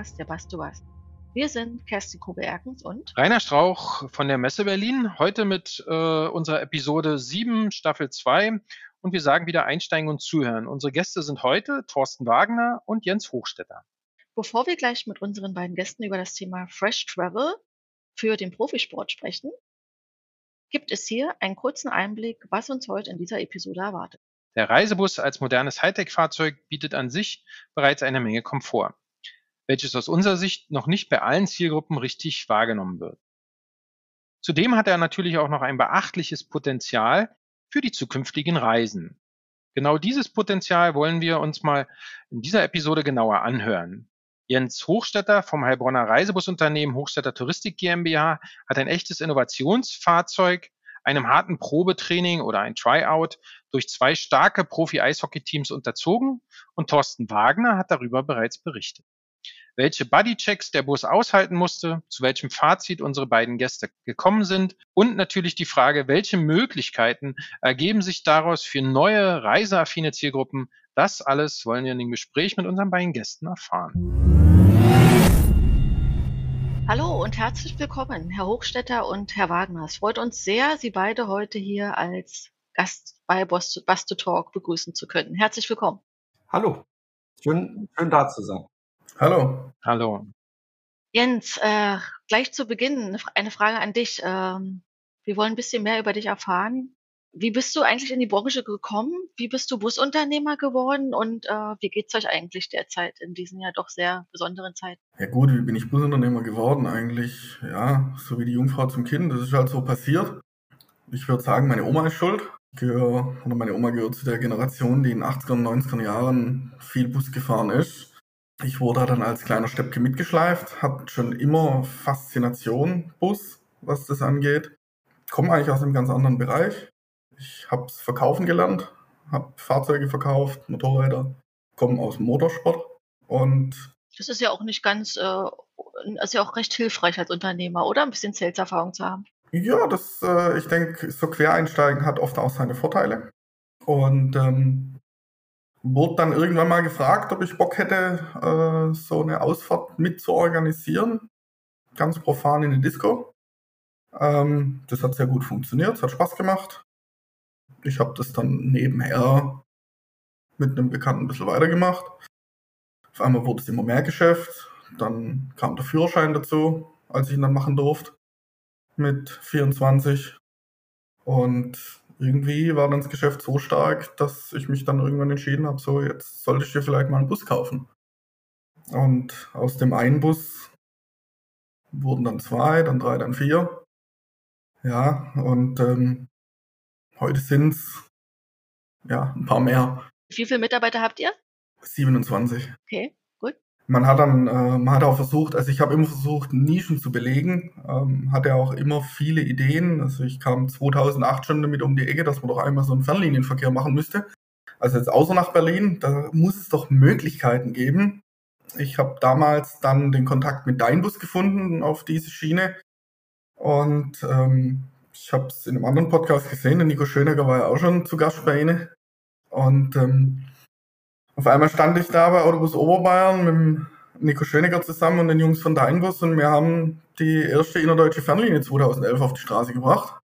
Podcast der Bastu Was. Wir sind Kerstin Kobe-Erkens und Rainer Strauch von der Messe Berlin, heute mit äh, unserer Episode 7, Staffel 2 und wir sagen wieder einsteigen und zuhören. Unsere Gäste sind heute Thorsten Wagner und Jens Hochstetter. Bevor wir gleich mit unseren beiden Gästen über das Thema Fresh Travel für den Profisport sprechen, gibt es hier einen kurzen Einblick, was uns heute in dieser Episode erwartet. Der Reisebus als modernes Hightech-Fahrzeug bietet an sich bereits eine Menge Komfort, welches aus unserer Sicht noch nicht bei allen Zielgruppen richtig wahrgenommen wird. Zudem hat er natürlich auch noch ein beachtliches Potenzial für die zukünftigen Reisen. Genau dieses Potenzial wollen wir uns mal in dieser Episode genauer anhören. Jens Hochstetter vom Heilbronner Reisebusunternehmen Hochstetter Touristik GmbH hat ein echtes Innovationsfahrzeug einem harten Probetraining oder ein Tryout durch zwei starke Profi-Eishockey-Teams unterzogen und Thorsten Wagner hat darüber bereits berichtet. Welche Bodychecks der Bus aushalten musste, zu welchem Fazit unsere beiden Gäste gekommen sind und natürlich die Frage, welche Möglichkeiten ergeben sich daraus für neue reiseaffine Zielgruppen, das alles wollen wir in dem Gespräch mit unseren beiden Gästen erfahren. Hallo und herzlich willkommen, Herr Hochstetter und Herr Wagner. Es freut uns sehr, Sie beide heute hier als Gast bei Bus to Talk begrüßen zu können. Herzlich willkommen. Hallo, schön, schön da zu sein. Hallo. Hallo. Jens, äh, gleich zu Beginn eine Frage an dich. Ähm, wir wollen ein bisschen mehr über dich erfahren. Wie bist du eigentlich in die Branche gekommen? Wie bist du Busunternehmer geworden? Und äh, wie geht's euch eigentlich derzeit in diesen ja doch sehr besonderen Zeiten? Ja gut, wie bin ich Busunternehmer geworden? Eigentlich, ja, so wie die Jungfrau zum Kind. Das ist halt so passiert. Ich würde sagen, meine Oma ist schuld. Ich gehöre, oder meine Oma gehört zu der Generation, die in den 80er und 90er Jahren viel Bus gefahren ist. Ich wurde dann als kleiner Steppke mitgeschleift, hatte schon immer Faszination Bus, was das angeht. Komme eigentlich aus einem ganz anderen Bereich ich habe es verkaufen gelernt, habe Fahrzeuge verkauft, Motorräder, komme aus dem Motorsport und das ist ja auch nicht ganz, äh, ist ja auch recht hilfreich als Unternehmer, oder? Ein bisschen Sales-Erfahrung zu haben. Ja, das, äh, ich denke, so Quereinsteigen hat oft auch seine Vorteile. Und ähm, wurde dann irgendwann mal gefragt, ob ich Bock hätte, äh, so eine Ausfahrt mit zu organisieren. Ganz profan in eine Disco. Ähm, das hat sehr gut funktioniert, es hat Spaß gemacht ich habe das dann nebenher mit einem Bekannten ein bisschen weitergemacht. Auf einmal wurde es immer mehr Geschäft. Dann kam der Führerschein dazu, als ich ihn dann machen durfte. Mit 24. Und irgendwie war dann das Geschäft so stark, dass ich mich dann irgendwann entschieden habe, so jetzt sollte ich dir vielleicht mal einen Bus kaufen. Und aus dem einen Bus wurden dann zwei, dann drei, dann vier. Ja, und ähm, Heute sind es ja ein paar mehr. Wie viele Mitarbeiter habt ihr? 27. Okay. Man hat dann, äh, man hat auch versucht, also ich habe immer versucht, Nischen zu belegen, ähm, hatte auch immer viele Ideen. Also ich kam 2008 schon damit um die Ecke, dass man doch einmal so einen Fernlinienverkehr machen müsste. Also jetzt außer nach Berlin, da muss es doch Möglichkeiten geben. Ich habe damals dann den Kontakt mit Deinbus gefunden auf diese Schiene und ähm, ich habe es in einem anderen Podcast gesehen, der Nico Schönegger war ja auch schon zu Gast bei Ihnen. Und ähm, auf einmal stand ich da bei Autobus Oberbayern mit dem Nico Schönegger zusammen und den Jungs von Deinbus und wir haben die erste innerdeutsche Fernlinie 2011 auf die Straße gebracht.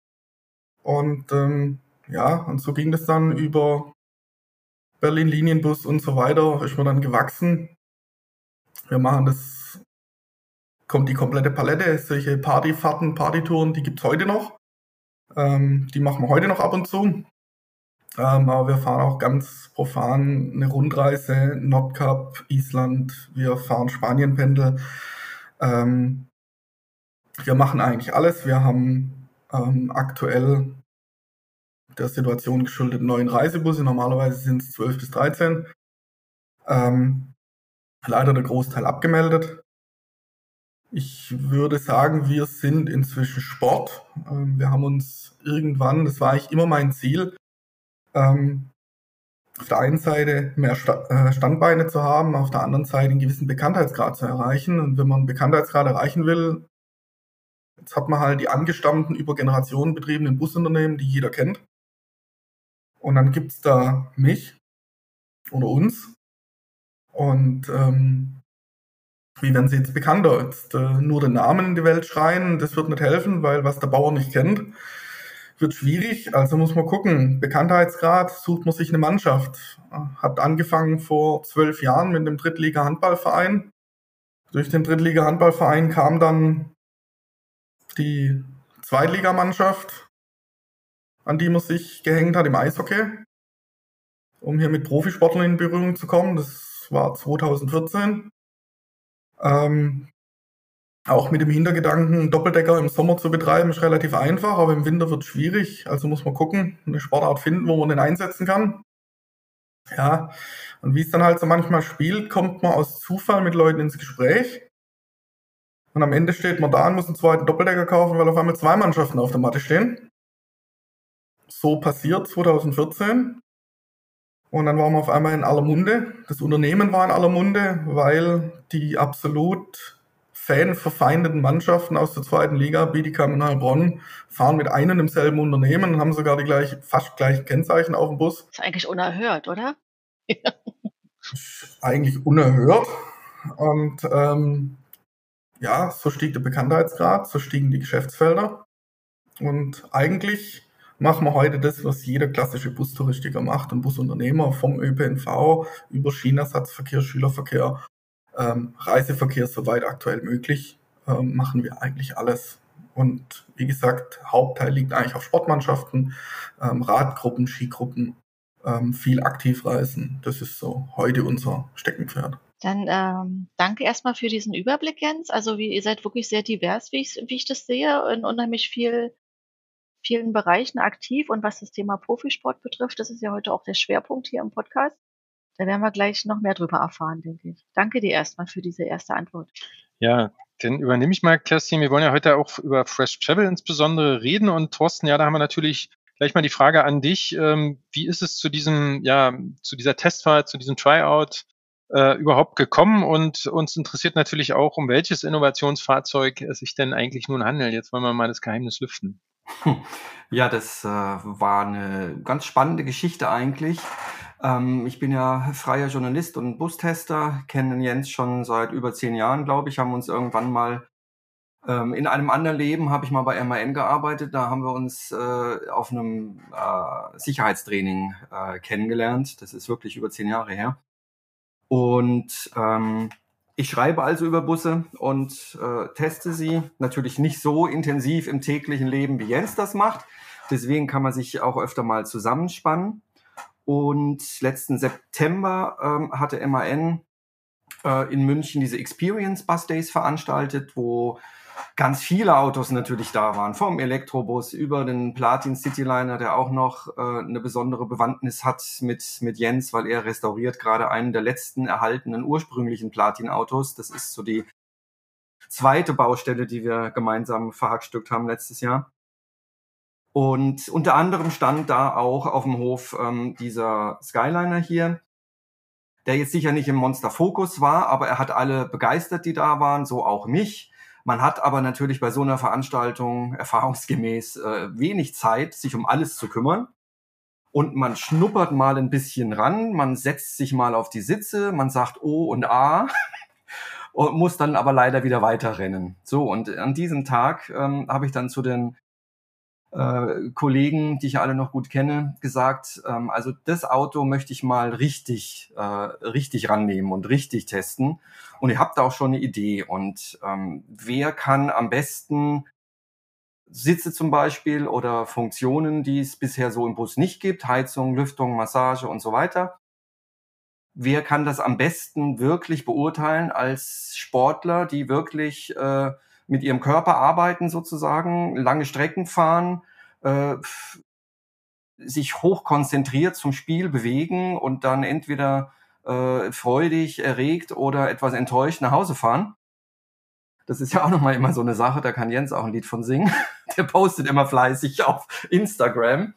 Und ähm, ja, und so ging das dann über Berlin Linienbus und so weiter, ist man dann gewachsen. Wir machen das, kommt die komplette Palette, solche Partyfahrten, Partytouren, die gibt's heute noch. Ähm, die machen wir heute noch ab und zu. Ähm, aber wir fahren auch ganz profan eine Rundreise, Nordkap, Island, wir fahren Spanienpendel. Ähm, wir machen eigentlich alles. Wir haben ähm, aktuell der Situation geschuldet neun Reisebusse. Normalerweise sind es 12 bis 13. Ähm, leider der Großteil abgemeldet. Ich würde sagen, wir sind inzwischen Sport. Ähm, wir haben uns irgendwann, das war eigentlich immer mein Ziel, ähm, auf der einen Seite mehr äh, Standbeine zu haben, auf der anderen Seite einen gewissen Bekanntheitsgrad zu erreichen. Und wenn man einen Bekanntheitsgrad erreichen will, jetzt hat man halt die angestammten, über Generationen betriebenen Busunternehmen, die jeder kennt. Und dann gibt's da mich oder uns. Und ähm, wie werden sie jetzt bekannter? Jetzt äh, nur den Namen in die Welt schreien, das wird nicht helfen, weil was der Bauer nicht kennt, wird schwierig. Also muss man gucken. Bekanntheitsgrad sucht man sich eine Mannschaft. Hat angefangen vor zwölf Jahren mit dem Drittliga-Handballverein. Durch den Drittliga-Handballverein kam dann die Zweitligamannschaft, an die man sich gehängt hat im Eishockey, um hier mit Profisportlern in Berührung zu kommen. Das war 2014. Ähm, auch mit dem Hintergedanken, Doppeldecker im Sommer zu betreiben, ist relativ einfach, aber im Winter wird es schwierig. Also muss man gucken, eine Sportart finden, wo man den einsetzen kann. Ja, und wie es dann halt so manchmal spielt, kommt man aus Zufall mit Leuten ins Gespräch. Und am Ende steht man da und muss einen zweiten Doppeldecker kaufen, weil auf einmal zwei Mannschaften auf der Matte stehen. So passiert 2014. Und dann waren wir auf einmal in aller Munde. Das Unternehmen war in aller Munde, weil die absolut fanverfeindeten Mannschaften aus der zweiten Liga, Bietigheim und Heilbronn, fahren mit einem im selben Unternehmen und haben sogar die gleiche, fast gleichen Kennzeichen auf dem Bus. Das ist eigentlich unerhört, oder? eigentlich unerhört. Und ähm, ja, so stieg der Bekanntheitsgrad, so stiegen die Geschäftsfelder. Und eigentlich machen wir heute das, was jeder klassische Bustouristiker macht und Busunternehmer vom ÖPNV über Schienenersatzverkehr, Schülerverkehr ähm, Reiseverkehr soweit aktuell möglich, ähm, machen wir eigentlich alles. Und wie gesagt, Hauptteil liegt eigentlich auf Sportmannschaften, ähm, Radgruppen, Skigruppen, ähm, viel Aktivreisen. Das ist so heute unser Steckenpferd. Dann ähm, danke erstmal für diesen Überblick, Jens. Also wie, ihr seid wirklich sehr divers, wie ich, wie ich das sehe, in unheimlich viel, vielen Bereichen aktiv. Und was das Thema Profisport betrifft, das ist ja heute auch der Schwerpunkt hier im Podcast. Da werden wir gleich noch mehr drüber erfahren, denke ich. Danke dir erstmal für diese erste Antwort. Ja, dann übernehme ich mal, Kerstin. Wir wollen ja heute auch über Fresh Travel insbesondere reden. Und Thorsten, ja, da haben wir natürlich gleich mal die Frage an dich. Ähm, wie ist es zu diesem, ja, zu dieser Testfahrt, zu diesem Tryout äh, überhaupt gekommen? Und uns interessiert natürlich auch, um welches Innovationsfahrzeug es sich denn eigentlich nun handelt. Jetzt wollen wir mal das Geheimnis lüften. Ja, das äh, war eine ganz spannende Geschichte eigentlich. Ähm, ich bin ja freier Journalist und Bustester, kenne Jens schon seit über zehn Jahren, glaube ich, haben uns irgendwann mal ähm, in einem anderen Leben habe ich mal bei MAN gearbeitet. Da haben wir uns äh, auf einem äh, Sicherheitstraining äh, kennengelernt. Das ist wirklich über zehn Jahre her. Und ähm, ich schreibe also über Busse und äh, teste sie. Natürlich nicht so intensiv im täglichen Leben, wie Jens das macht. Deswegen kann man sich auch öfter mal zusammenspannen. Und letzten September ähm, hatte MAN äh, in München diese Experience Bus Days veranstaltet, wo ganz viele Autos natürlich da waren, vom Elektrobus über den Platin Cityliner, der auch noch äh, eine besondere Bewandtnis hat mit, mit Jens, weil er restauriert gerade einen der letzten erhaltenen ursprünglichen Platin-Autos. Das ist so die zweite Baustelle, die wir gemeinsam verhackstückt haben letztes Jahr. Und unter anderem stand da auch auf dem Hof ähm, dieser Skyliner hier, der jetzt sicher nicht im Monster Focus war, aber er hat alle begeistert, die da waren, so auch mich. Man hat aber natürlich bei so einer Veranstaltung erfahrungsgemäß äh, wenig Zeit, sich um alles zu kümmern. Und man schnuppert mal ein bisschen ran, man setzt sich mal auf die Sitze, man sagt O und A und muss dann aber leider wieder weiterrennen. So, und an diesem Tag ähm, habe ich dann zu den äh, Kollegen, die ich alle noch gut kenne, gesagt, ähm, also das Auto möchte ich mal richtig, äh, richtig rannehmen und richtig testen. Und ihr habt da auch schon eine Idee. Und ähm, wer kann am besten Sitze zum Beispiel oder Funktionen, die es bisher so im Bus nicht gibt, Heizung, Lüftung, Massage und so weiter. Wer kann das am besten wirklich beurteilen als Sportler, die wirklich äh, mit ihrem Körper arbeiten sozusagen, lange Strecken fahren, äh, sich hochkonzentriert zum Spiel bewegen und dann entweder äh, freudig, erregt oder etwas enttäuscht nach Hause fahren. Das ist ja auch nochmal immer so eine Sache, da kann Jens auch ein Lied von singen. Der postet immer fleißig auf Instagram,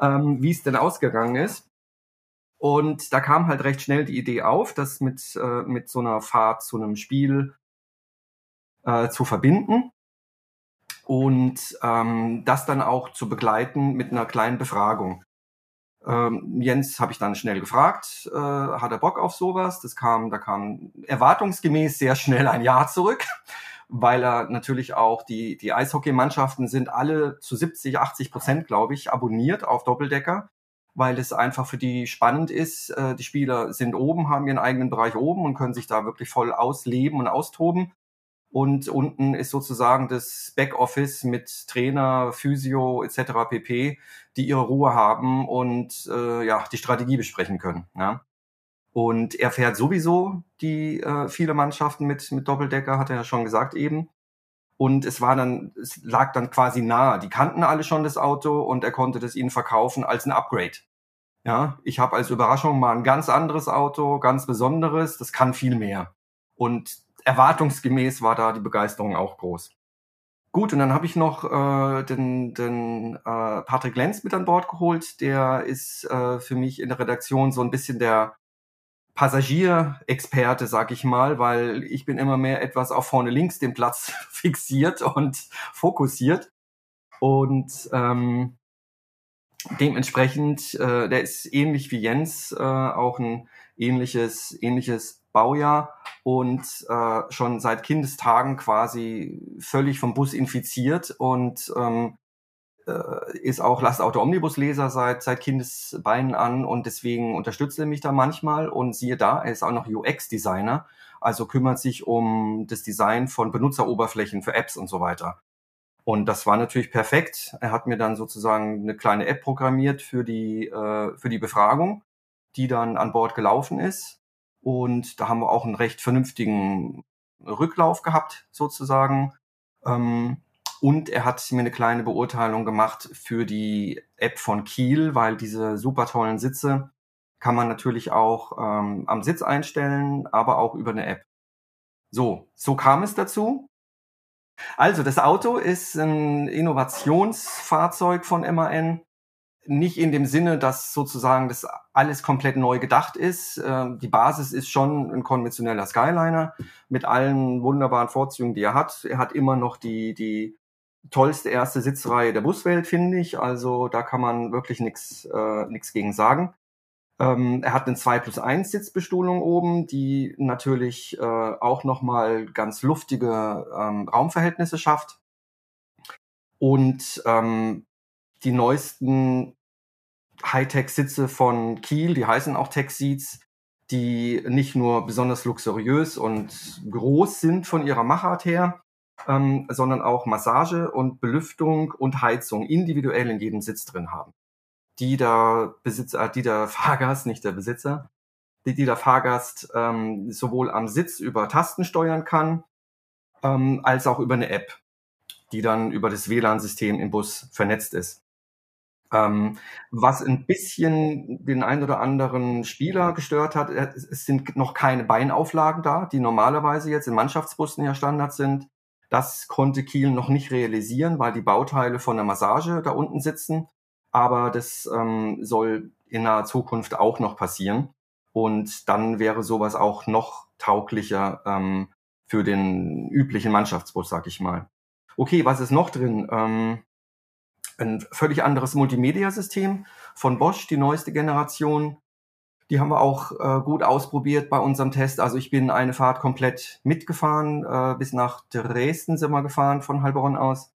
ähm, wie es denn ausgegangen ist. Und da kam halt recht schnell die Idee auf, das mit, äh, mit so einer Fahrt zu einem Spiel äh, zu verbinden und ähm, das dann auch zu begleiten mit einer kleinen Befragung. Ähm, Jens habe ich dann schnell gefragt, äh, hat er Bock auf sowas? Das kam, da kam erwartungsgemäß sehr schnell ein Jahr zurück, weil er natürlich auch die, die Eishockeymannschaften sind alle zu 70, 80 Prozent, glaube ich, abonniert auf Doppeldecker, weil es einfach für die spannend ist. Äh, die Spieler sind oben, haben ihren eigenen Bereich oben und können sich da wirklich voll ausleben und austoben. Und unten ist sozusagen das Backoffice mit Trainer, Physio etc. pp, die ihre Ruhe haben und äh, ja die Strategie besprechen können. Ja. Und er fährt sowieso die äh, viele Mannschaften mit mit Doppeldecker, hat er ja schon gesagt eben. Und es war dann, es lag dann quasi nahe. Die kannten alle schon das Auto und er konnte das ihnen verkaufen als ein Upgrade. Ja, ich habe als Überraschung mal ein ganz anderes Auto, ganz besonderes, das kann viel mehr. Und erwartungsgemäß war da die Begeisterung auch groß. Gut, und dann habe ich noch äh, den, den äh, Patrick Lenz mit an Bord geholt. Der ist äh, für mich in der Redaktion so ein bisschen der Passagierexperte, sag ich mal, weil ich bin immer mehr etwas auf vorne links den Platz fixiert und fokussiert. Und ähm, dementsprechend, äh, der ist ähnlich wie Jens, äh, auch ein ähnliches, ähnliches Baujahr und äh, schon seit Kindestagen quasi völlig vom Bus infiziert und ähm, äh, ist auch Lastauto Omnibus Leser seit seit Kindesbeinen an und deswegen unterstützt er mich da manchmal und siehe da, er ist auch noch UX Designer, also kümmert sich um das Design von Benutzeroberflächen für Apps und so weiter. Und das war natürlich perfekt. Er hat mir dann sozusagen eine kleine App programmiert für die äh, für die Befragung, die dann an Bord gelaufen ist und da haben wir auch einen recht vernünftigen Rücklauf gehabt, sozusagen. Ähm, und er hat mir eine kleine Beurteilung gemacht für die App von Kiel, weil diese super tollen Sitze kann man natürlich auch ähm, am Sitz einstellen, aber auch über eine App. So, so kam es dazu. Also, das Auto ist ein Innovationsfahrzeug von MAN nicht in dem Sinne, dass sozusagen das alles komplett neu gedacht ist. Ähm, die Basis ist schon ein konventioneller Skyliner mit allen wunderbaren Vorzügen, die er hat. Er hat immer noch die, die tollste erste Sitzreihe der Buswelt, finde ich. Also da kann man wirklich nichts äh, gegen sagen. Ähm, er hat eine 2 plus 1 Sitzbestuhlung oben, die natürlich äh, auch nochmal ganz luftige ähm, Raumverhältnisse schafft. Und ähm, die neuesten Hightech-Sitze von Kiel, die heißen auch Tech-Seats, die nicht nur besonders luxuriös und groß sind von ihrer Machart her, ähm, sondern auch Massage und Belüftung und Heizung individuell in jedem Sitz drin haben. Die der Besitzer, äh, die der Fahrgast, nicht der Besitzer, die, die der Fahrgast ähm, sowohl am Sitz über Tasten steuern kann, ähm, als auch über eine App, die dann über das WLAN-System im Bus vernetzt ist. Ähm, was ein bisschen den ein oder anderen Spieler gestört hat, äh, es sind noch keine Beinauflagen da, die normalerweise jetzt in Mannschaftsbussen ja Standard sind. Das konnte Kiel noch nicht realisieren, weil die Bauteile von der Massage da unten sitzen. Aber das ähm, soll in naher Zukunft auch noch passieren. Und dann wäre sowas auch noch tauglicher ähm, für den üblichen Mannschaftsbus, sag ich mal. Okay, was ist noch drin? Ähm, ein völlig anderes Multimedia-System von Bosch, die neueste Generation. Die haben wir auch äh, gut ausprobiert bei unserem Test. Also ich bin eine Fahrt komplett mitgefahren, äh, bis nach Dresden sind wir gefahren von Heilbronn aus.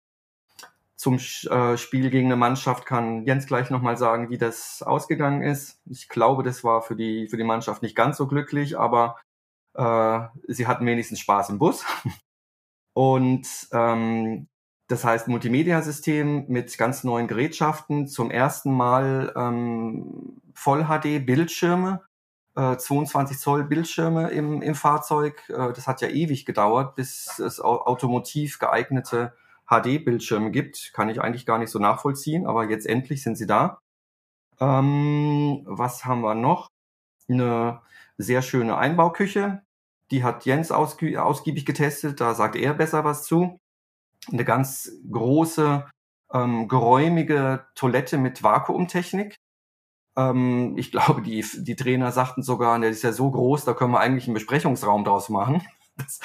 Zum äh, Spiel gegen eine Mannschaft kann Jens gleich nochmal sagen, wie das ausgegangen ist. Ich glaube, das war für die, für die Mannschaft nicht ganz so glücklich, aber äh, sie hatten wenigstens Spaß im Bus. Und ähm, das heißt, Multimedia-System mit ganz neuen Gerätschaften, zum ersten Mal ähm, Voll-HD-Bildschirme, äh, 22 Zoll Bildschirme im, im Fahrzeug. Äh, das hat ja ewig gedauert, bis es automotiv geeignete HD-Bildschirme gibt. Kann ich eigentlich gar nicht so nachvollziehen, aber jetzt endlich sind sie da. Ähm, was haben wir noch? Eine sehr schöne Einbauküche. Die hat Jens ausgiebig getestet, da sagt er besser was zu eine ganz große, ähm, geräumige Toilette mit Vakuumtechnik. Ähm, ich glaube, die, die Trainer sagten sogar, der ist ja so groß, da können wir eigentlich einen Besprechungsraum draus machen. Das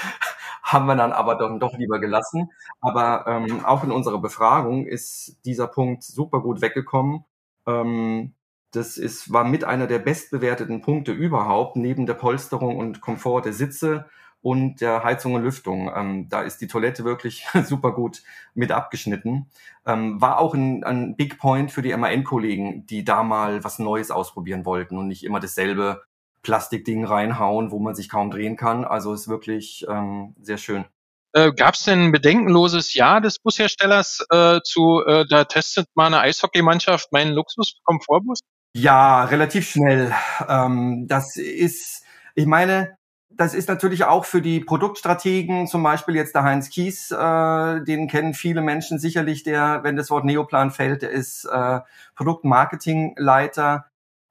haben wir dann aber dann doch lieber gelassen. Aber ähm, auch in unserer Befragung ist dieser Punkt super gut weggekommen. Ähm, Das ist, war mit einer der bestbewerteten Punkte überhaupt, neben der Polsterung und Komfort der Sitze und der Heizung und Lüftung. Ähm, da ist die Toilette wirklich super gut mit abgeschnitten. Ähm, war auch ein, ein Big Point für die MAN-Kollegen, die da mal was Neues ausprobieren wollten und nicht immer dasselbe Plastikding reinhauen, wo man sich kaum drehen kann. Also ist wirklich ähm, sehr schön. Äh, Gab es denn ein bedenkenloses Ja des Busherstellers äh, zu, äh, da testet mal eine Eishockeymannschaft meinen Luxus-Komfortbus? Ja, relativ schnell. Ähm, das ist, ich meine, das ist natürlich auch für die Produktstrategen, zum Beispiel jetzt der Heinz Kies, äh, den kennen viele Menschen sicherlich, der, wenn das Wort Neoplan fällt, der ist äh, Produktmarketingleiter.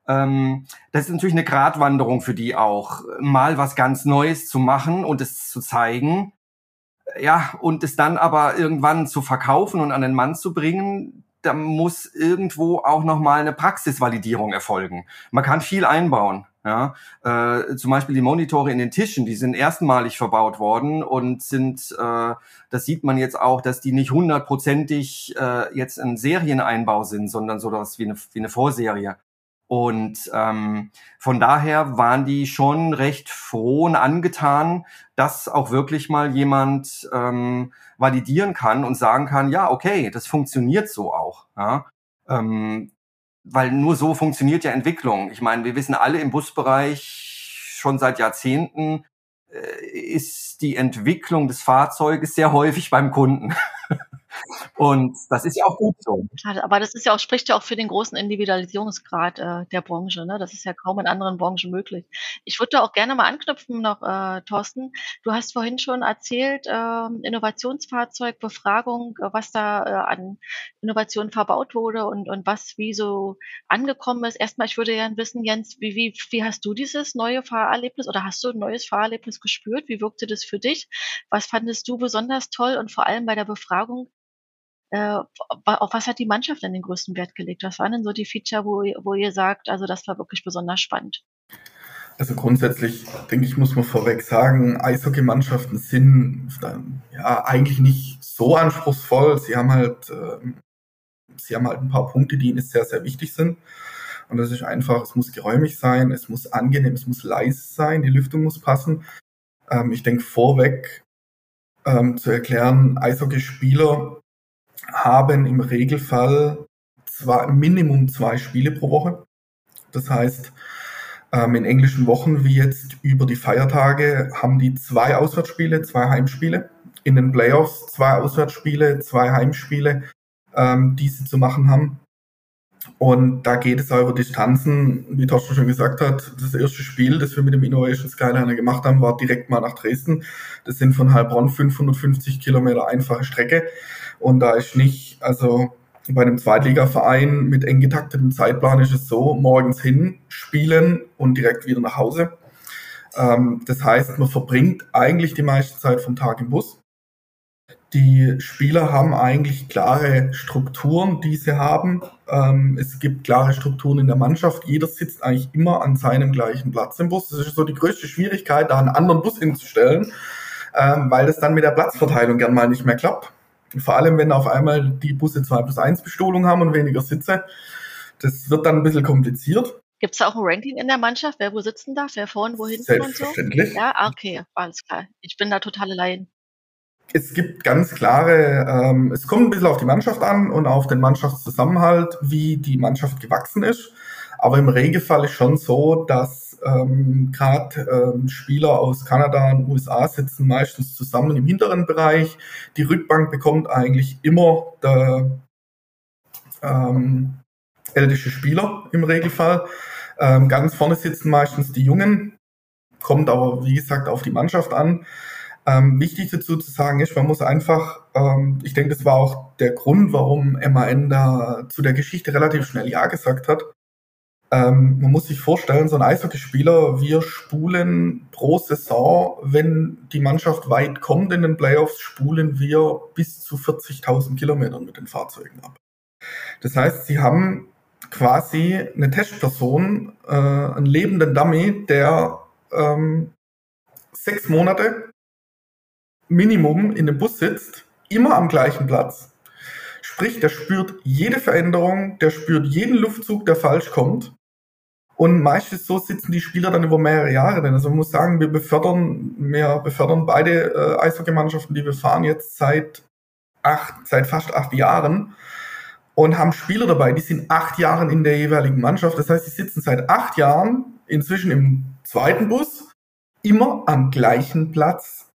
Ähm, das ist natürlich eine Gratwanderung für die auch, mal was ganz Neues zu machen und es zu zeigen. Ja, und es dann aber irgendwann zu verkaufen und an den Mann zu bringen, da muss irgendwo auch nochmal eine Praxisvalidierung erfolgen. Man kann viel einbauen. Ja, äh, zum Beispiel die Monitore in den Tischen, die sind erstmalig verbaut worden und sind, äh, das sieht man jetzt auch, dass die nicht hundertprozentig äh, jetzt ein Serieneinbau sind, sondern so was wie eine, wie eine Vorserie. Und ähm, von daher waren die schon recht froh und angetan, dass auch wirklich mal jemand ähm, validieren kann und sagen kann, ja, okay, das funktioniert so auch. Ja? Ähm, weil nur so funktioniert ja Entwicklung. Ich meine, wir wissen alle im Busbereich schon seit Jahrzehnten, äh, ist die Entwicklung des Fahrzeuges sehr häufig beim Kunden. Und das ist ja auch gut so. Aber das ist ja auch, spricht ja auch für den großen Individualisierungsgrad äh, der Branche. Ne? Das ist ja kaum in anderen Branchen möglich. Ich würde da auch gerne mal anknüpfen noch, äh, Thorsten. Du hast vorhin schon erzählt, äh, Innovationsfahrzeug, Befragung, äh, was da äh, an Innovationen verbaut wurde und, und was wie so angekommen ist. Erstmal, ich würde gerne wissen, Jens, wie, wie, wie hast du dieses neue Fahrerlebnis oder hast du ein neues Fahrerlebnis gespürt? Wie wirkte das für dich? Was fandest du besonders toll und vor allem bei der Befragung, äh, auf was hat die Mannschaft denn den größten Wert gelegt? Was waren denn so die Feature, wo, wo ihr sagt, also das war wirklich besonders spannend? Also grundsätzlich, denke ich, muss man vorweg sagen, Eishockey-Mannschaften sind ja eigentlich nicht so anspruchsvoll. Sie haben halt, äh, sie haben halt ein paar Punkte, die ihnen sehr, sehr wichtig sind. Und das ist einfach, es muss geräumig sein, es muss angenehm, es muss leise sein, die Lüftung muss passen. Ähm, ich denke, vorweg ähm, zu erklären, Eishockeyspieler haben im Regelfall zwei, Minimum zwei Spiele pro Woche. Das heißt, ähm, in englischen Wochen wie jetzt über die Feiertage haben die zwei Auswärtsspiele, zwei Heimspiele. In den Playoffs zwei Auswärtsspiele, zwei Heimspiele, ähm, die sie zu machen haben. Und da geht es auch über Distanzen, wie Torsten schon gesagt hat. Das erste Spiel, das wir mit dem Innovation Skyliner gemacht haben, war direkt mal nach Dresden. Das sind von Heilbronn 550 Kilometer einfache Strecke. Und da ist nicht, also bei einem Zweitligaverein mit eng getaktetem Zeitplan ist es so, morgens hin, spielen und direkt wieder nach Hause. Ähm, das heißt, man verbringt eigentlich die meiste Zeit vom Tag im Bus. Die Spieler haben eigentlich klare Strukturen, die sie haben. Ähm, es gibt klare Strukturen in der Mannschaft. Jeder sitzt eigentlich immer an seinem gleichen Platz im Bus. Das ist so die größte Schwierigkeit, da einen anderen Bus hinzustellen, ähm, weil das dann mit der Platzverteilung gern mal nicht mehr klappt. Vor allem, wenn auf einmal die Busse 2 plus 1 Bestuhlung haben und weniger Sitze. Das wird dann ein bisschen kompliziert. Gibt es da auch ein Ranking in der Mannschaft, wer wo sitzen darf, wer vorne wo hinten und so? Selbstverständlich. Ja, ah, okay, alles klar. Ich bin da totale Laien. Es gibt ganz klare, ähm, es kommt ein bisschen auf die Mannschaft an und auf den Mannschaftszusammenhalt, wie die Mannschaft gewachsen ist. Aber im Regelfall ist schon so, dass ähm, Gerade ähm, Spieler aus Kanada und USA sitzen meistens zusammen im hinteren Bereich. Die Rückbank bekommt eigentlich immer der ähm, älteste Spieler im Regelfall. Ähm, ganz vorne sitzen meistens die Jungen, kommt aber wie gesagt auf die Mannschaft an. Ähm, wichtig dazu zu sagen ist, man muss einfach, ähm, ich denke, das war auch der Grund, warum MAN da zu der Geschichte relativ schnell Ja gesagt hat. Ähm, man muss sich vorstellen, so ein Eishockeyspieler, wir spulen pro Saison, wenn die Mannschaft weit kommt in den Playoffs, spulen wir bis zu 40.000 Kilometern mit den Fahrzeugen ab. Das heißt, sie haben quasi eine Testperson, äh, einen lebenden Dummy, der ähm, sechs Monate Minimum in dem Bus sitzt, immer am gleichen Platz. Sprich, der spürt jede Veränderung, der spürt jeden Luftzug, der falsch kommt Und meistens so sitzen die Spieler dann über mehrere Jahre drin. Also man muss sagen, wir befördern, wir befördern beide äh, Eishockeymannschaften, die wir fahren, jetzt seit acht, seit fast acht Jahren und haben Spieler dabei, die sind acht Jahre in der jeweiligen Mannschaft. Das heißt, sie sitzen seit acht Jahren inzwischen im zweiten Bus, immer am gleichen Platz.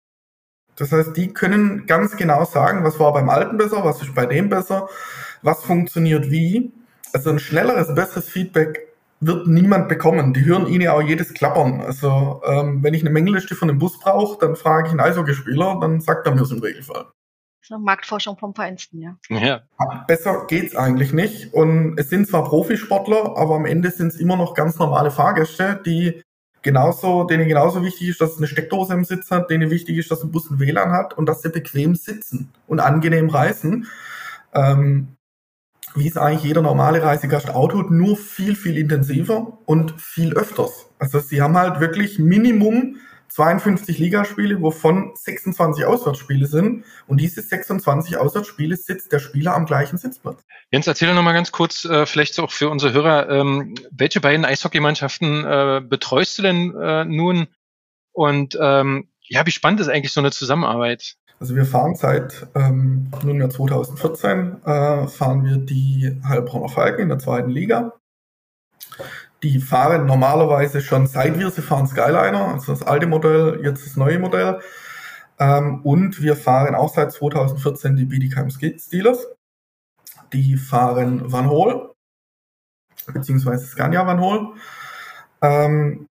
Das heißt, die können ganz genau sagen, was war beim Alten besser, was ist bei dem besser, was funktioniert wie. Also ein schnelleres, besseres Feedback wird niemand bekommen. Die hören ihnen auch jedes Klappern. Also ähm, wenn ich eine Mengenliste von einem Bus brauche, dann frage ich einen Eishockeyspieler, dann sagt er mir es im Regelfall. Marktforschung vom Feinsten, ja. ja. Besser geht's eigentlich nicht. Und es sind zwar Profisportler, aber am Ende sind es immer noch ganz normale Fahrgäste, die genauso, denen genauso wichtig ist, dass es eine Steckdose im Sitz hat, denen wichtig ist, dass ein Bus ein WLAN hat und dass sie bequem sitzen und angenehm reisen. Ähm, wie es eigentlich jeder normale Reisegast auch tut, nur viel, viel intensiver und viel öfters. Also sie haben halt wirklich Minimum 52 Ligaspiele, wovon 26 Auswärtsspiele sind. Und diese 26 Auswärtsspiele sitzt der Spieler am gleichen Sitzplatz. Jens, erzähl noch mal ganz kurz, äh, vielleicht auch für unsere Hörer, ähm, welche beiden Eishockeymannschaften äh, betreust du denn äh, nun? Und ähm, ja, wie spannend ist eigentlich so eine Zusammenarbeit? Also wir fahren seit ähm, nunmehr 2014, äh, fahren wir die Heilbronner Falken in der zweiten Liga. Die fahren normalerweise schon seit wir sie fahren Skyliner, also das alte Modell, jetzt das neue Modell. Ähm, und wir fahren auch seit 2014 die Bietigheim Steelers. Die fahren Van Hol, beziehungsweise Scania Van Hol. Ähm,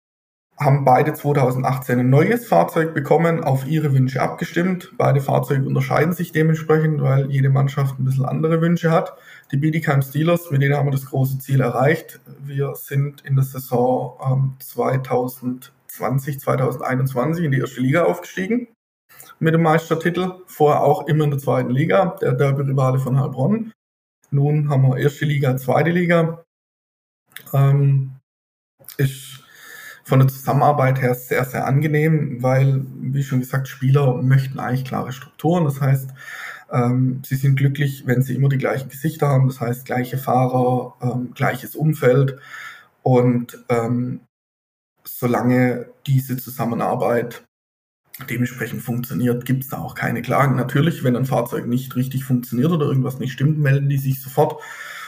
haben beide 2018 ein neues Fahrzeug bekommen, auf ihre Wünsche abgestimmt. Beide Fahrzeuge unterscheiden sich dementsprechend, weil jede Mannschaft ein bisschen andere Wünsche hat. Die Bietigheim Steelers, mit denen haben wir das große Ziel erreicht. Wir sind in der Saison ähm, 2020, 2021 in die erste Liga aufgestiegen mit dem Meistertitel. Vorher auch immer in der zweiten Liga, der Derby-Rivale von Heilbronn. Nun haben wir erste Liga, zweite Liga. Ähm, ist von der Zusammenarbeit her sehr, sehr angenehm, weil, wie schon gesagt, Spieler möchten eigentlich klare Strukturen. Das heißt, ähm, sie sind glücklich, wenn sie immer die gleichen Gesichter haben. Das heißt, gleiche Fahrer, ähm, gleiches Umfeld. Und ähm, solange diese Zusammenarbeit dementsprechend funktioniert, gibt es da auch keine Klagen. Natürlich, wenn ein Fahrzeug nicht richtig funktioniert oder irgendwas nicht stimmt, melden die sich sofort.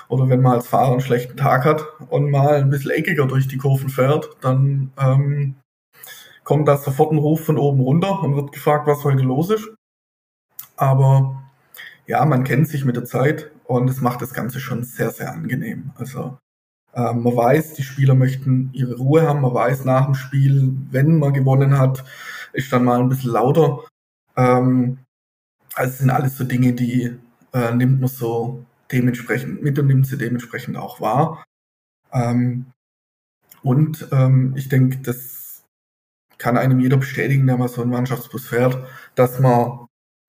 Oder wenn man als Fahrer einen schlechten Tag hat und mal ein bisschen eckiger durch die Kurven fährt, dann ähm, kommt da sofort ein Ruf von oben runter und wird gefragt, was heute los ist. Aber ja, man kennt sich mit der Zeit und es macht das Ganze schon sehr, sehr angenehm. Also ähm, man weiß, die Spieler möchten ihre Ruhe haben, man weiß nach dem Spiel, wenn man gewonnen hat, ist dann mal ein bisschen lauter. Ähm, also es sind alles so Dinge, die äh, nimmt man so dementsprechend mit und nimmt sie dementsprechend auch wahr. Ähm, und ähm, ich denke, das kann einem jeder bestätigen, der mal so einen Mannschaftsbus fährt, dass man